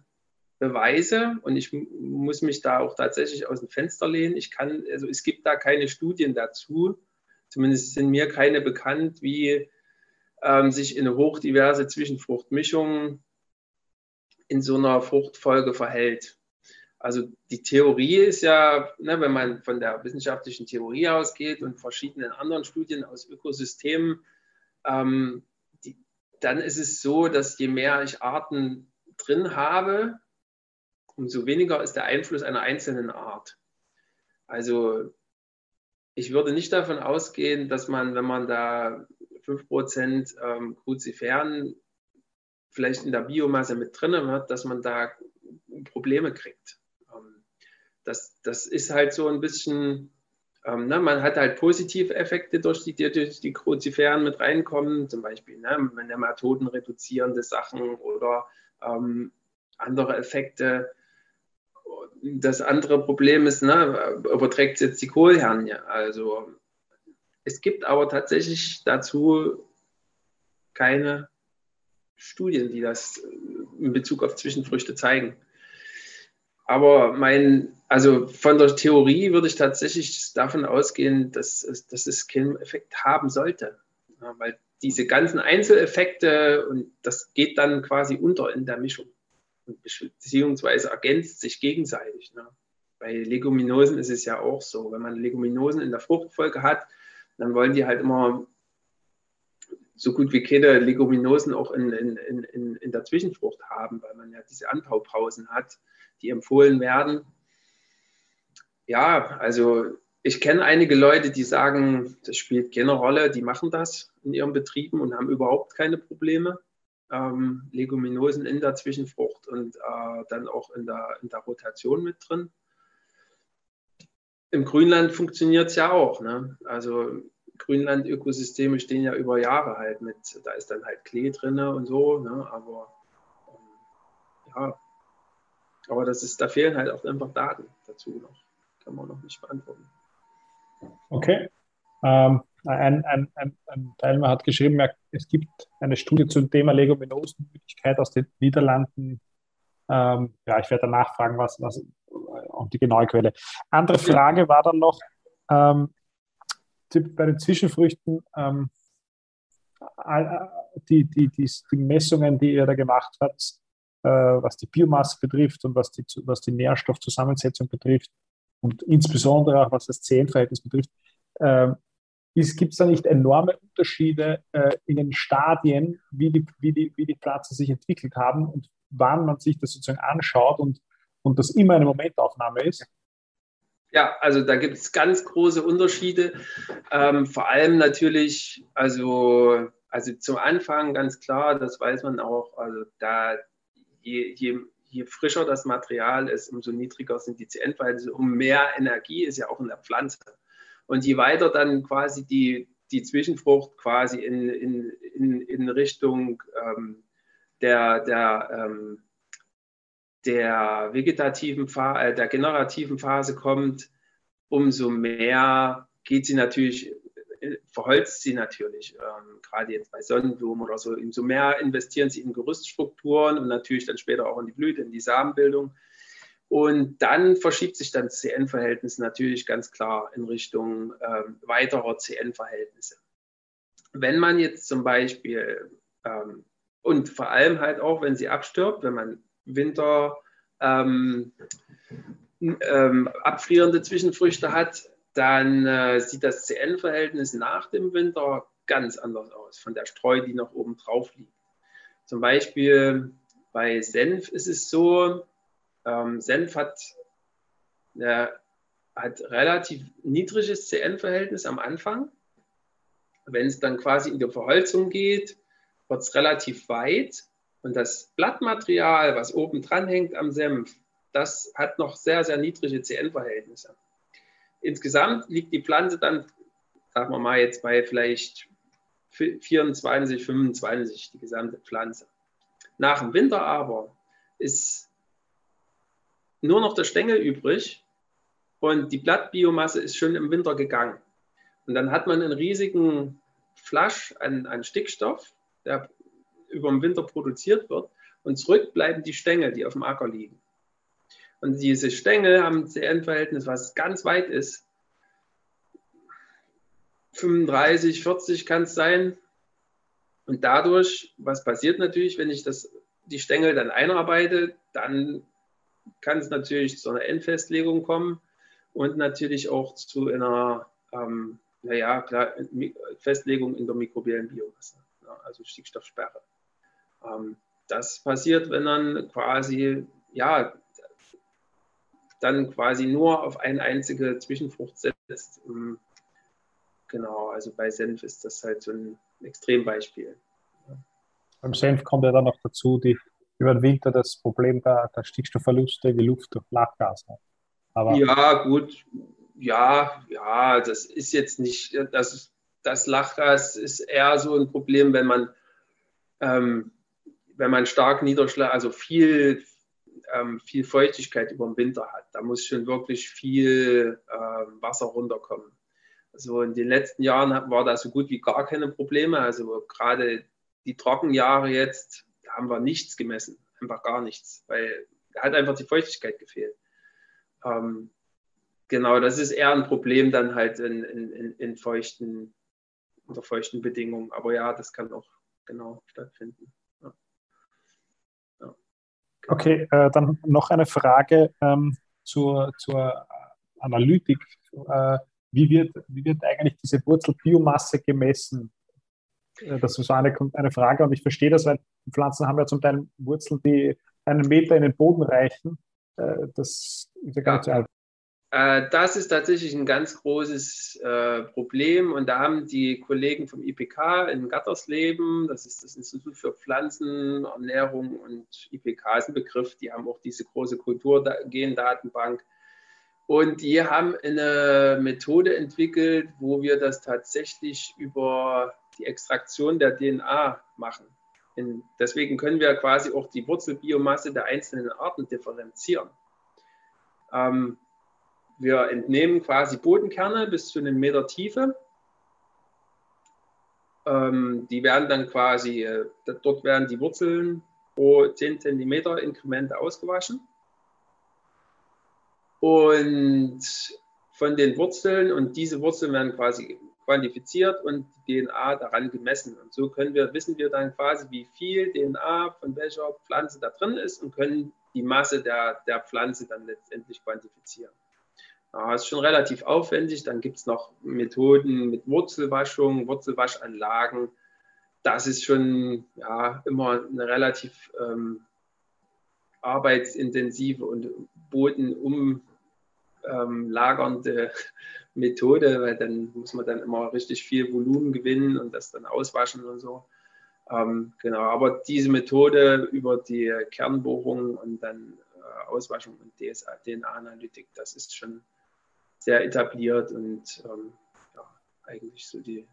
Beweise und ich muss mich da auch tatsächlich aus dem Fenster lehnen. Ich kann, also es gibt da keine Studien dazu, zumindest sind mir keine bekannt, wie ähm, sich eine hochdiverse Zwischenfruchtmischung in so einer Fruchtfolge verhält. Also die Theorie ist ja, ne, wenn man von der wissenschaftlichen Theorie ausgeht und verschiedenen anderen Studien aus Ökosystemen, ähm, die, dann ist es so, dass je mehr ich Arten drin habe, umso weniger ist der Einfluss einer einzelnen Art. Also ich würde nicht davon ausgehen, dass man, wenn man da 5% ähm, vielleicht in der Biomasse mit drin hat, dass man da Probleme kriegt das, das ist halt so ein bisschen Ähm, ne, man hat halt positive Effekte, durch die, durch die Kruziferen mit reinkommen, zum Beispiel ne, Nematoden reduzierende Sachen oder ähm, andere Effekte. Das andere Problem ist, ne, überträgt es jetzt die Kohlhernie. Also es gibt aber tatsächlich dazu keine Studien, die das in Bezug auf Zwischenfrüchte zeigen. Aber mein, also von der Theorie würde ich tatsächlich davon ausgehen, dass, dass es keinen Effekt haben sollte. Ja, weil diese ganzen Einzeleffekte und das geht dann quasi unter in der Mischung. Beziehungsweise ergänzt sich gegenseitig. Ne? Bei Leguminosen ist es ja auch so. Wenn man Leguminosen in der Fruchtfolge hat, dann wollen die halt immer so gut wie keine Leguminosen auch in, in, in, in der Zwischenfrucht haben, weil man ja diese Anbaupausen hat die empfohlen werden. Ja, also ich kenne einige Leute, die sagen, das spielt keine Rolle, die machen das in ihren Betrieben und haben überhaupt keine Probleme. Ähm, Leguminosen in der Zwischenfrucht und äh, dann auch in der, in der Rotation mit drin. Im Grünland funktioniert es ja auch. Ne? Also Grünland-Ökosysteme stehen ja über Jahre halt mit, da ist dann halt Klee drin und so, ne? aber ähm, ja, aber das ist, da fehlen halt auch einfach Daten dazu noch. Kann man noch nicht beantworten. Okay. Ähm, ein, ein, ein, ein, Teilnehmer hat geschrieben, es gibt eine Studie zum Thema Leguminosenmüdigkeit aus den Niederlanden. Ähm, ja, ich werde danach fragen, was, was und die genaue Quelle. Andere Frage war dann noch ähm, bei den Zwischenfrüchten, ähm, die, die, die, die Messungen, die ihr da gemacht habt, äh, was die Biomasse betrifft und was die, was die Nährstoffzusammensetzung betrifft und insbesondere auch was das CN-Verhältnis betrifft, äh, gibt es da nicht enorme Unterschiede äh, in den Stadien, wie die, wie, die, wie die Pflanzen sich entwickelt haben und wann man sich das sozusagen anschaut und, und das immer eine Momentaufnahme ist? Ja, also da gibt es ganz große Unterschiede. Ähm, vor allem natürlich, also, also zum Anfang ganz klar, das weiß man auch, also da je, je, je frischer das Material ist, umso niedriger sind die CN-Verhältnisse, um mehr Energie ist ja auch in der Pflanze. Und je weiter dann quasi die, die Zwischenfrucht quasi in, in, in, in Richtung ähm, der, der, ähm, der vegetativen Phase, äh, der generativen Phase kommt, umso mehr geht sie natürlich verholzt sie natürlich, ähm, gerade jetzt bei Sonnenblumen oder so. Umso mehr investieren sie in Gerüststrukturen und natürlich dann später auch in die Blüte, in die Samenbildung. Und dann verschiebt sich dann das CN-Verhältnis natürlich ganz klar in Richtung ähm, weiterer CN-Verhältnisse. Wenn man jetzt zum Beispiel ähm, und vor allem halt auch, wenn sie abstirbt, wenn man Winter ähm, ähm, abfrierende Zwischenfrüchte hat, dann äh, sieht das CN-Verhältnis nach dem Winter ganz anders aus, von der Streu, die noch oben drauf liegt. Zum Beispiel bei Senf ist es so, ähm, Senf hat, äh, hat relativ niedriges CN-Verhältnis am Anfang. Wenn es dann quasi in die Verholzung geht, wird es relativ weit und das Blattmaterial, was oben dran hängt am Senf, das hat noch sehr, sehr niedrige CN-Verhältnisse. Insgesamt liegt die Pflanze dann, sagen wir mal jetzt bei vielleicht 24, 25, die gesamte Pflanze. Nach dem Winter aber ist nur noch der Stängel übrig und die Blattbiomasse ist schon im Winter gegangen. Und dann hat man einen riesigen Flasch an, an Stickstoff, der über den Winter produziert wird. Und zurück bleiben die Stängel, die auf dem Acker liegen. Und diese Stängel haben ein CN-Verhältnis, was ganz weit ist. 35, 40 kann es sein. Und dadurch, was passiert natürlich, wenn ich das, die Stängel dann einarbeite, dann kann es natürlich zu einer Endfestlegung kommen und natürlich auch zu einer, ähm, naja, klar, Festlegung in der mikrobiellen Biomasse, ja, also Stickstoffsperre. Ähm, das passiert, wenn dann quasi, ja, dann quasi nur auf eine einzige Zwischenfrucht setzt. Ähm, genau, also bei Senf ist das halt so ein Extrembeispiel. Beim Senf kommt ja dann noch dazu die über den Winter das Problem der, der Stickstoffverluste, die Luft durch Lachgas. Aber ja, gut. ja, ja, das ist jetzt nicht, das, das Lachgas ist eher so ein Problem, wenn man, ähm, wenn man stark Niederschlag, also viel, ähm, viel Feuchtigkeit über den Winter hat. Da muss schon wirklich viel ähm, Wasser runterkommen. Also in den letzten Jahren war da so gut wie gar keine Probleme. Also gerade die Trockenjahre jetzt, da haben wir nichts gemessen, einfach gar nichts, weil da hat einfach die Feuchtigkeit gefehlt. Ähm, genau, das ist eher ein Problem dann halt in, in, in, feuchten, unter feuchten Bedingungen. Aber ja, das kann auch genau stattfinden. Okay, äh, dann noch eine Frage ähm, zur, zur Analytik. Äh, wie, wird, wie wird eigentlich diese Wurzelbiomasse gemessen? Äh, das ist so eine, eine Frage und ich verstehe das, weil Pflanzen haben ja zum Teil Wurzeln, die einen Meter in den Boden reichen. Äh, das ist ja gar nicht so einfach. Äh, das ist tatsächlich ein ganz großes äh, Problem und da haben die Kollegen vom IPK in Gattersleben, das ist das Institut für Pflanzenernährung und IPK ist ein Begriff, die haben auch diese große Kulturgendatenbank und die haben eine Methode entwickelt, wo wir das tatsächlich über die Extraktion der DNA machen. Und deswegen können wir quasi auch die Wurzelbiomasse der einzelnen Arten differenzieren. Ähm, wir entnehmen quasi Bodenkerne bis zu einem Meter Tiefe. Ähm, die werden dann quasi, äh, dort werden die Wurzeln pro 10 cm Inkremente ausgewaschen. Und von den Wurzeln, und diese Wurzeln werden quasi quantifiziert und die DNA daran gemessen. Und so können wir, wissen wir dann quasi, wie viel DNA von welcher Pflanze da drin ist und können die Masse der, der Pflanze dann letztendlich quantifizieren. Das ist schon relativ aufwendig. Dann gibt es noch Methoden mit Wurzelwaschung, Wurzelwaschanlagen. Das ist schon ja, immer eine relativ ähm, arbeitsintensive und bodenumlagernde ähm, [LAUGHS] Methode, weil dann muss man dann immer richtig viel Volumen gewinnen und das dann auswaschen und so. Ähm, genau, aber diese Methode über die Kernbohrung und dann äh, Auswaschung und DNA-Analytik, das ist schon sehr etabliert und ähm, ja, eigentlich so die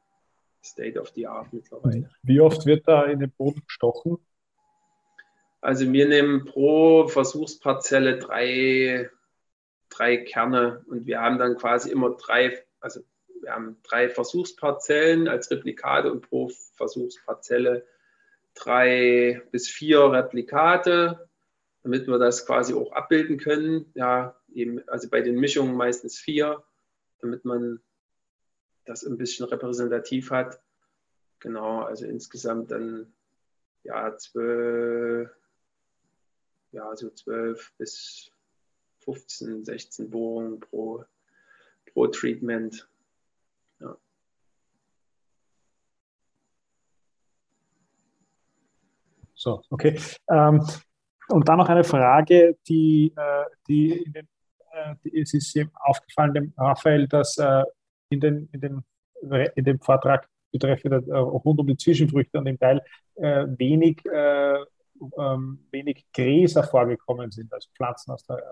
State of the Art mittlerweile. Wie oft wird da in den Boden gestochen? Also wir nehmen pro Versuchsparzelle drei, drei Kerne und wir haben dann quasi immer drei, also wir haben drei Versuchsparzellen als Replikate und pro Versuchsparzelle drei bis vier Replikate, damit wir das quasi auch abbilden können. Ja, eben, also bei den Mischungen meistens vier, damit man das ein bisschen repräsentativ hat. Genau, also insgesamt dann ja zwölf, ja so zwölf bis 15, 16 Bohrungen pro, pro Treatment. Ja. So, okay. Ähm, und dann noch eine Frage, die, äh, die in den es ist aufgefallen, dem Raphael, dass äh, in, den, in, den, in dem Vortrag betreffend äh, rund um die Zwischenfrüchte und im Teil wenig, ähm, wenig Gräser vorgekommen sind, also Pflanzen aus, der,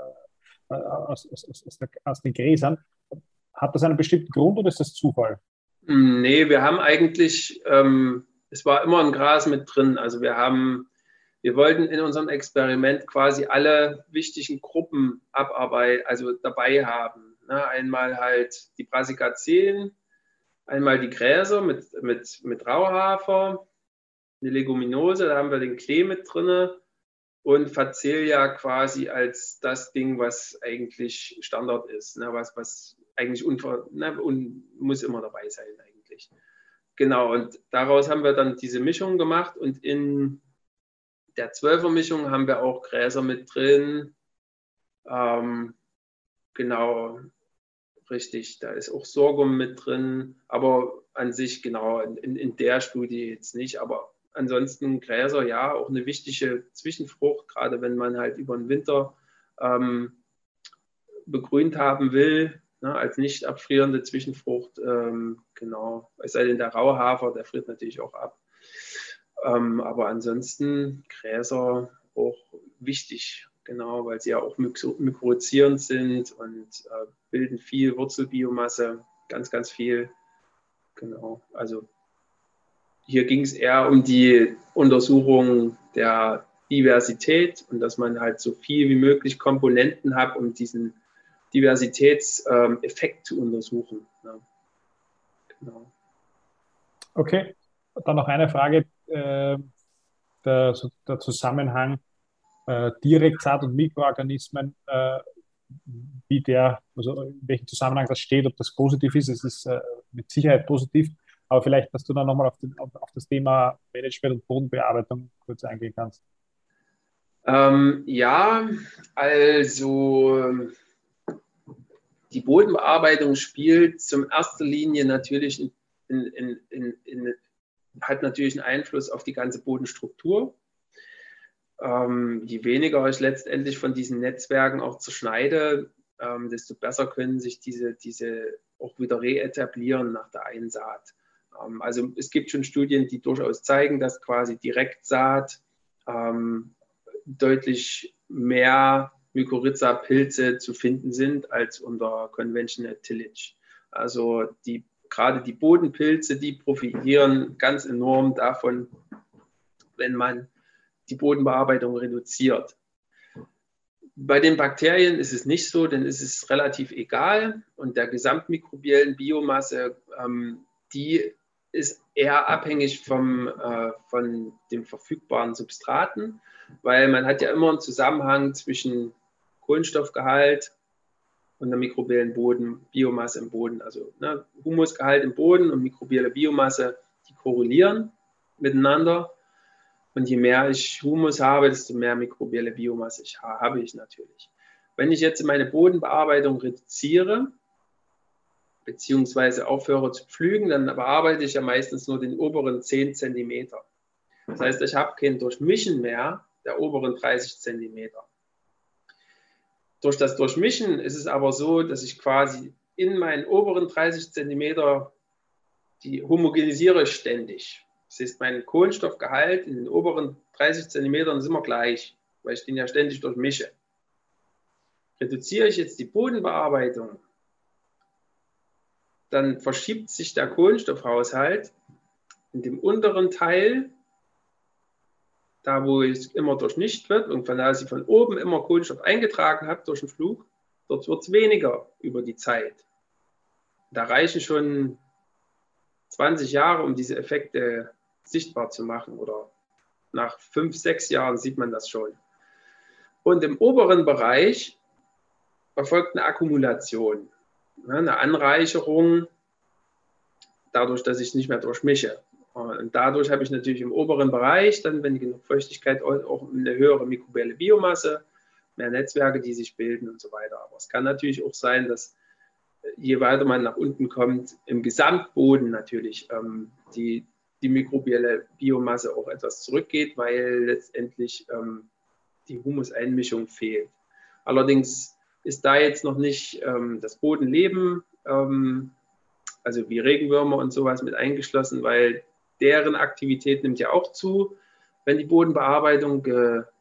aus, aus, der, aus den Gräsern. Hat das einen bestimmten Grund oder ist das Zufall? Nee, wir haben eigentlich, ähm, es war immer ein Gras mit drin. Also wir haben wir wollten in unserem Experiment quasi alle wichtigen Gruppen abarbeiten, also dabei haben. Ne? Einmal halt die Brassicaceen, einmal die Gräser mit, mit, mit Rauhafer, eine Leguminose, da haben wir den Klee mit drin und Facelia quasi als das Ding, was eigentlich Standard ist, ne? was, was eigentlich unver, ne? un, muss immer dabei sein eigentlich. Genau, und daraus haben wir dann diese Mischung gemacht und in der Zwölfermischung haben wir auch Gräser mit drin. Ähm, genau, richtig. Da ist auch Sorghum mit drin, aber an sich genau in, in der Studie jetzt nicht. Aber ansonsten Gräser, ja, auch eine wichtige Zwischenfrucht, gerade wenn man halt über den Winter ähm, begrünt haben will, ne, als nicht abfrierende Zwischenfrucht. Ähm, genau, es sei denn, der Rauhafer, der friert natürlich auch ab. Ähm, aber ansonsten Gräser auch wichtig. genau, weil sie ja auch mykorrhizierend sind und äh, bilden viel Wurzelbiomasse, ganz, ganz viel. Genau, also hier ging es eher um die Untersuchung der Diversität und dass man halt so viel wie möglich Komponenten hat, um diesen Diversitätseffekt ähm, zu untersuchen. Ja. Genau. Okay, dann noch eine Frage, äh, der, der, Zusammenhang äh, Direktsaat und Mikroorganismen, äh, wie der, also in welchem Zusammenhang das steht, ob das positiv ist, es ist äh, mit Sicherheit positiv, aber vielleicht, dass du dann nochmal auf, auf, auf das Thema Management und Bodenbearbeitung kurz eingehen kannst. Ähm, ja, also die Bodenbearbeitung spielt zum erster Linie natürlich in, in, in, hat natürlich einen Einfluss auf die ganze Bodenstruktur. Ähm, je weniger ich letztendlich von diesen Netzwerken auch zerschneide, ähm, desto besser können sich diese, diese auch wieder reetablieren nach der Einsaat. Ähm, also es gibt schon Studien, die durchaus zeigen, dass quasi Direktsaat ähm, deutlich mehr Mykorrhiza-Pilze zu finden sind als unter Conventional Tillage. Also die, gerade die Bodenpilze, die profitieren ganz enorm davon, wenn man die Bodenbearbeitung reduziert. Bei den Bakterien ist es nicht so, denn es ist relativ egal und der gesamtmikrobiellen Biomasse, ähm, die ist eher abhängig vom, äh, von den verfügbaren Substraten, weil man hat ja immer einen Zusammenhang zwischen Kohlenstoffgehalt und der mikrobiellen Boden, Biomasse im Boden. Also ne, Humusgehalt im Boden und mikrobielle Biomasse, die korrelieren miteinander. Und je mehr ich Humus habe, desto mehr mikrobielle Biomasse ich habe ich natürlich. Wenn ich jetzt meine Bodenbearbeitung reduziere, beziehungsweise aufhöre zu pflügen, dann bearbeite ich ja meistens nur den oberen 10 cm. Das heißt, ich habe kein Durchmischen mehr der oberen 30 cm. Durch das Durchmischen ist es aber so, dass ich quasi in meinen oberen 30 cm die homogenisiere ständig. Das heißt, mein Kohlenstoffgehalt in den oberen 30 cm ist immer gleich, weil ich den ja ständig durchmische. Reduziere ich jetzt die Bodenbearbeitung dann verschiebt sich der Kohlenstoffhaushalt in dem unteren Teil, da wo es immer durchmischt wird und von da ich von oben immer Kohlenstoff eingetragen habe durch den Flug, dort wird es weniger über die Zeit. Da reichen schon 20 Jahre, um diese Effekte sichtbar zu machen oder nach fünf, sechs Jahren sieht man das schon. Und im oberen Bereich erfolgt eine Akkumulation eine Anreicherung, dadurch, dass ich es nicht mehr durchmische. Und dadurch habe ich natürlich im oberen Bereich, dann, wenn genug Feuchtigkeit, auch eine höhere mikrobielle Biomasse, mehr Netzwerke, die sich bilden und so weiter. Aber es kann natürlich auch sein, dass äh, je weiter man nach unten kommt, im Gesamtboden natürlich ähm, die, die mikrobielle Biomasse auch etwas zurückgeht, weil letztendlich ähm, die Humuseinmischung fehlt. Allerdings ist da jetzt noch nicht ähm, das Bodenleben, ähm, also wie Regenwürmer und sowas mit eingeschlossen, weil deren Aktivität nimmt ja auch zu, wenn die Bodenbearbeitung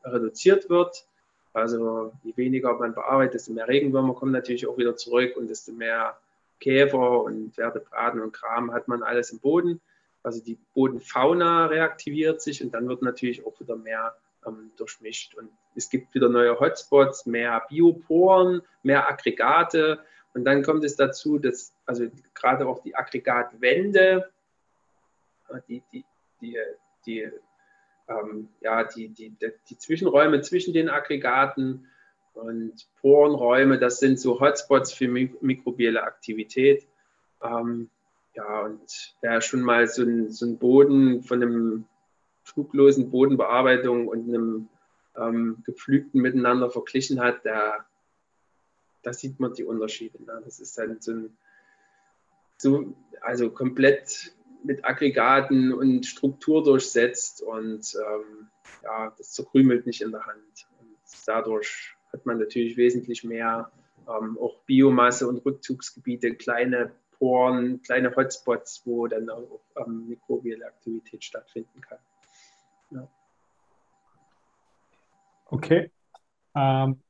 reduziert wird. Also je weniger man bearbeitet, desto mehr Regenwürmer kommen natürlich auch wieder zurück und desto mehr Käfer und Vertebraten und Kram hat man alles im Boden. Also die Bodenfauna reaktiviert sich und dann wird natürlich auch wieder mehr ähm, durchmischt. Und es gibt wieder neue Hotspots, mehr Bioporen, mehr Aggregate. Und dann kommt es dazu, dass also gerade auch die Aggregatwände, äh, die, die, die, die, ähm, ja, die, die, die Zwischenräume zwischen den Aggregaten und Porenräume, das sind so Hotspots für mikrobielle Aktivität. Ähm, ja, und wer schon mal so ein, so Boden von einem fluglosen Bodenbearbeitung und einem ähm, gepflügten miteinander verglichen hat, da, da sieht man die Unterschiede. Ne? Das ist dann so ein, so, also komplett mit Aggregaten und Struktur durchsetzt und ähm, ja, das zerkrümelt nicht in der Hand. Und dadurch hat man natürlich wesentlich mehr ähm, auch Biomasse und Rückzugsgebiete, kleine Poren, kleine Hotspots, wo dann auch ähm, mikrobielle Aktivität stattfinden kann. Ja. Okay. Ähm,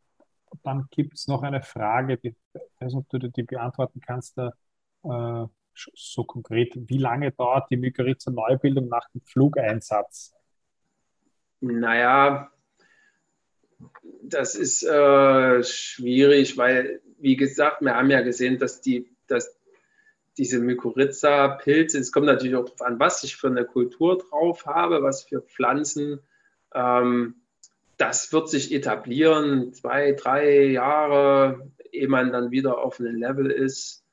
dann gibt es noch eine Frage, die, ich weiß nicht, ob du die beantworten kannst, da, äh, so konkret. Wie lange dauert die Mykorrhiza Neubildung nach dem Flugeinsatz? Naja, das ist äh, schwierig, weil, wie gesagt, wir haben ja gesehen, dass die, dass diese Mykorrhiza-Pilze, es kommt natürlich auch darauf an, was ich für eine Kultur drauf habe, was für Pflanzen. Ähm, das wird sich etablieren, zwei, drei Jahre, ehe man dann wieder auf einem Level ist.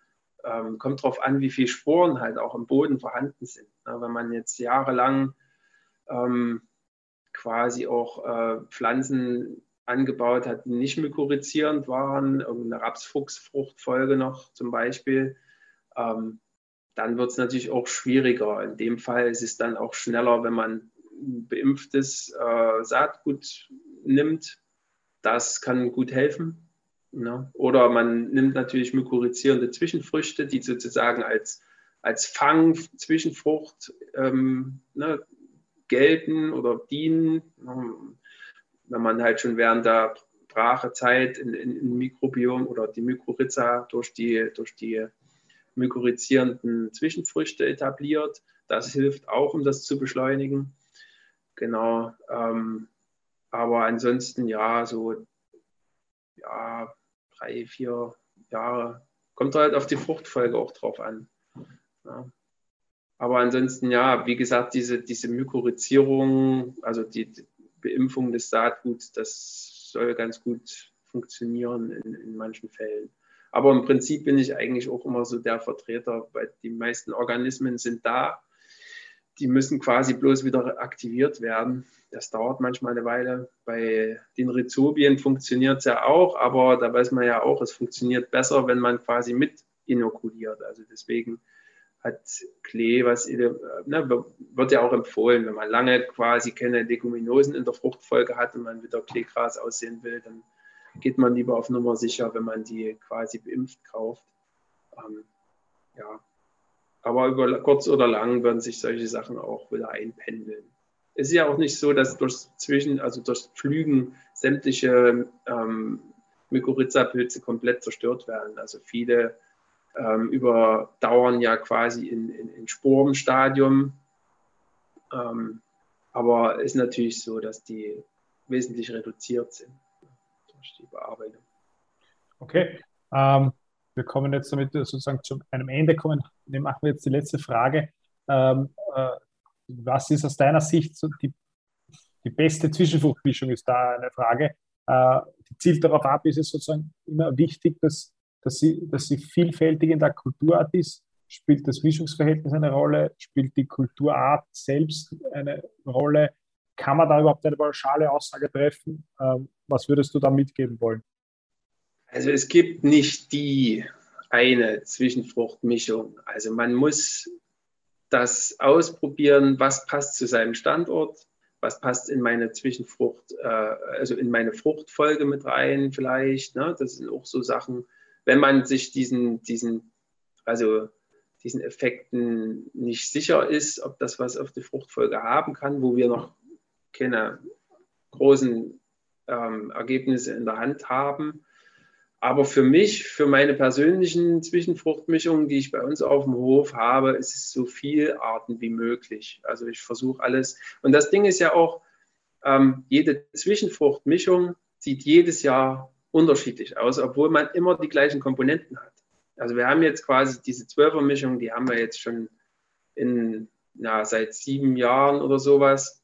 Ähm, kommt darauf an, wie viele Sporen halt auch im Boden vorhanden sind. Na, wenn man jetzt jahrelang ähm, quasi auch äh, Pflanzen angebaut hat, die nicht mykorrhizierend waren, irgendeine Rapsfuchsfruchtfolge noch zum Beispiel, ähm, dann wird es natürlich auch schwieriger. In dem Fall ist es dann auch schneller, wenn man beimpftes äh, Saatgut nimmt. Das kann gut helfen. Ne? Oder man nimmt natürlich mykorrhizierende Zwischenfrüchte, die sozusagen als, als Fang-Zwischenfrucht ähm, ne, gelten oder dienen. Wenn man halt schon während der Brachezeit in, in, in Mikrobiom oder die Mykorrhiza durch die, durch die mykorrhizierenden Zwischenfrüchte etabliert. Das hilft auch, um das zu beschleunigen. Genau. Ähm, aber ansonsten ja, so ja, drei, vier Jahre. Kommt halt auf die Fruchtfolge auch drauf an. Ja. Aber ansonsten, ja, wie gesagt, diese, diese Mykorrhizierung, also die, die Beimpfung des Saatguts, das soll ganz gut funktionieren in, in manchen Fällen. Aber im Prinzip bin ich eigentlich auch immer so der Vertreter, weil die meisten Organismen sind da. Die müssen quasi bloß wieder aktiviert werden. Das dauert manchmal eine Weile. Bei den Rhizobien funktioniert es ja auch, aber da weiß man ja auch, es funktioniert besser, wenn man quasi mit inokuliert. Also deswegen hat Klee, was ne, wird ja auch empfohlen, wenn man lange quasi keine Leguminosen in der Fruchtfolge hat und man wieder Kleegras aussehen will, dann geht man lieber auf Nummer sicher, wenn man die quasi beimpft kauft. Ähm, ja. Aber über kurz oder lang werden sich solche Sachen auch wieder einpendeln. Es ist ja auch nicht so, dass durch Zwischen, also durch Flügen sämtliche ähm, Mykorrhiza-Pilze komplett zerstört werden. Also viele ähm, überdauern ja quasi in, in, in Sporenstadium. Ähm, aber es ist natürlich so, dass die wesentlich reduziert sind durch die Bearbeitung. Okay, ähm, wir kommen jetzt damit sozusagen zu einem Ende kommen. Wir machen jetzt die letzte Frage. Ähm, äh, was ist aus deiner Sicht so die, die beste Zwischenfruchtmischung, ist da eine Frage. Äh, die zielt darauf ab, ist es sozusagen immer wichtig, dass, dass, sie, dass sie vielfältig in der Kulturart ist. Spielt das Mischungsverhältnis eine Rolle? Spielt die Kulturart selbst eine Rolle? Kann man da überhaupt eine pauschale Aussage treffen? Ähm, was würdest du da mitgeben wollen? Also es gibt nicht die eine Zwischenfruchtmischung. Also man muss das ausprobieren, was passt zu seinem Standort, was passt in meine Zwischenfrucht, äh, also in meine Fruchtfolge mit rein vielleicht. Ne? Das sind auch so Sachen, wenn man sich diesen, diesen, also diesen Effekten nicht sicher ist, ob das was auf die Fruchtfolge haben kann, wo wir noch keine großen ähm, Ergebnisse in der Hand haben. Aber für mich, für meine persönlichen Zwischenfruchtmischungen, die ich bei uns auf dem Hof habe, ist es so viele Arten wie möglich. Also ich versuche alles. Und das Ding ist ja auch, ähm, jede Zwischenfruchtmischung sieht jedes Jahr unterschiedlich aus, obwohl man immer die gleichen Komponenten hat. Also wir haben jetzt quasi diese Zwölfermischung, die haben wir jetzt schon in, ja, seit sieben Jahren oder sowas.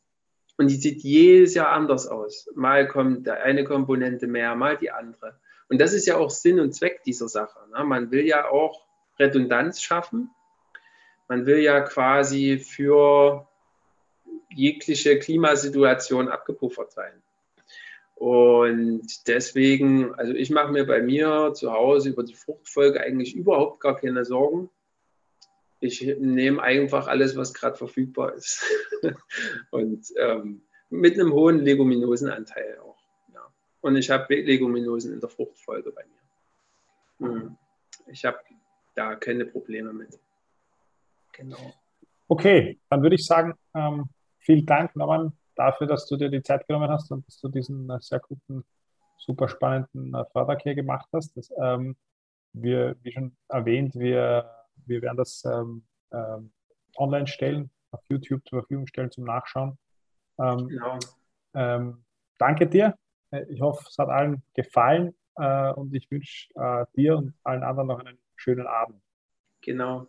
Und die sieht jedes Jahr anders aus. Mal kommt eine Komponente mehr, mal die andere. Und das ist ja auch Sinn und Zweck dieser Sache. Ne? Man will ja auch Redundanz schaffen. Man will ja quasi für jegliche Klimasituation abgepuffert sein. Und deswegen, also ich mache mir bei mir zu Hause über die Fruchtfolge eigentlich überhaupt gar keine Sorgen ich nehme einfach alles, was gerade verfügbar ist. [LAUGHS] und ähm, mit einem hohen Leguminosenanteil. Und ich habe Leguminosen in der Fruchtfolge bei mir. Mhm. Ich habe da keine Probleme mit. Genau. Okay, dann würde ich sagen, ähm, vielen Dank, Norman, dafür, dass du dir die Zeit genommen hast und dass du diesen äh, sehr guten super spannenden äh, Vortrag hier gemacht hast. Das, ähm, wir, wie schon erwähnt, wir, wir werden das ähm, ähm, online stellen, auf YouTube zur Verfügung stellen zum Nachschauen. Ähm, genau. Ähm, danke dir. Äh, ich hoffe, es hat allen gefallen äh, und ich wünsche äh, dir und allen anderen noch einen schönen Abend. Genau.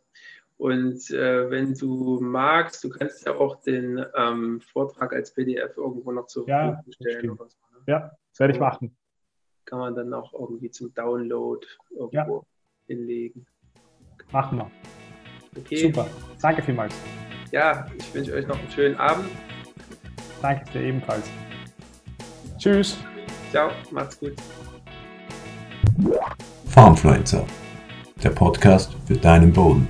Und äh, wenn du magst, du kannst ja auch den ähm, Vortrag als PDF irgendwo noch zur Verfügung ja, stellen. Oder so, ne? Ja, das werde ich machen. Kann man dann auch irgendwie zum Download irgendwo ja. hinlegen. Machen wir. Okay. Super. Danke vielmals. Ja, ich wünsche euch noch einen schönen Abend. Danke dir ebenfalls. Tschüss. Ciao, macht's gut. Farmfluencer, der Podcast für deinen Boden.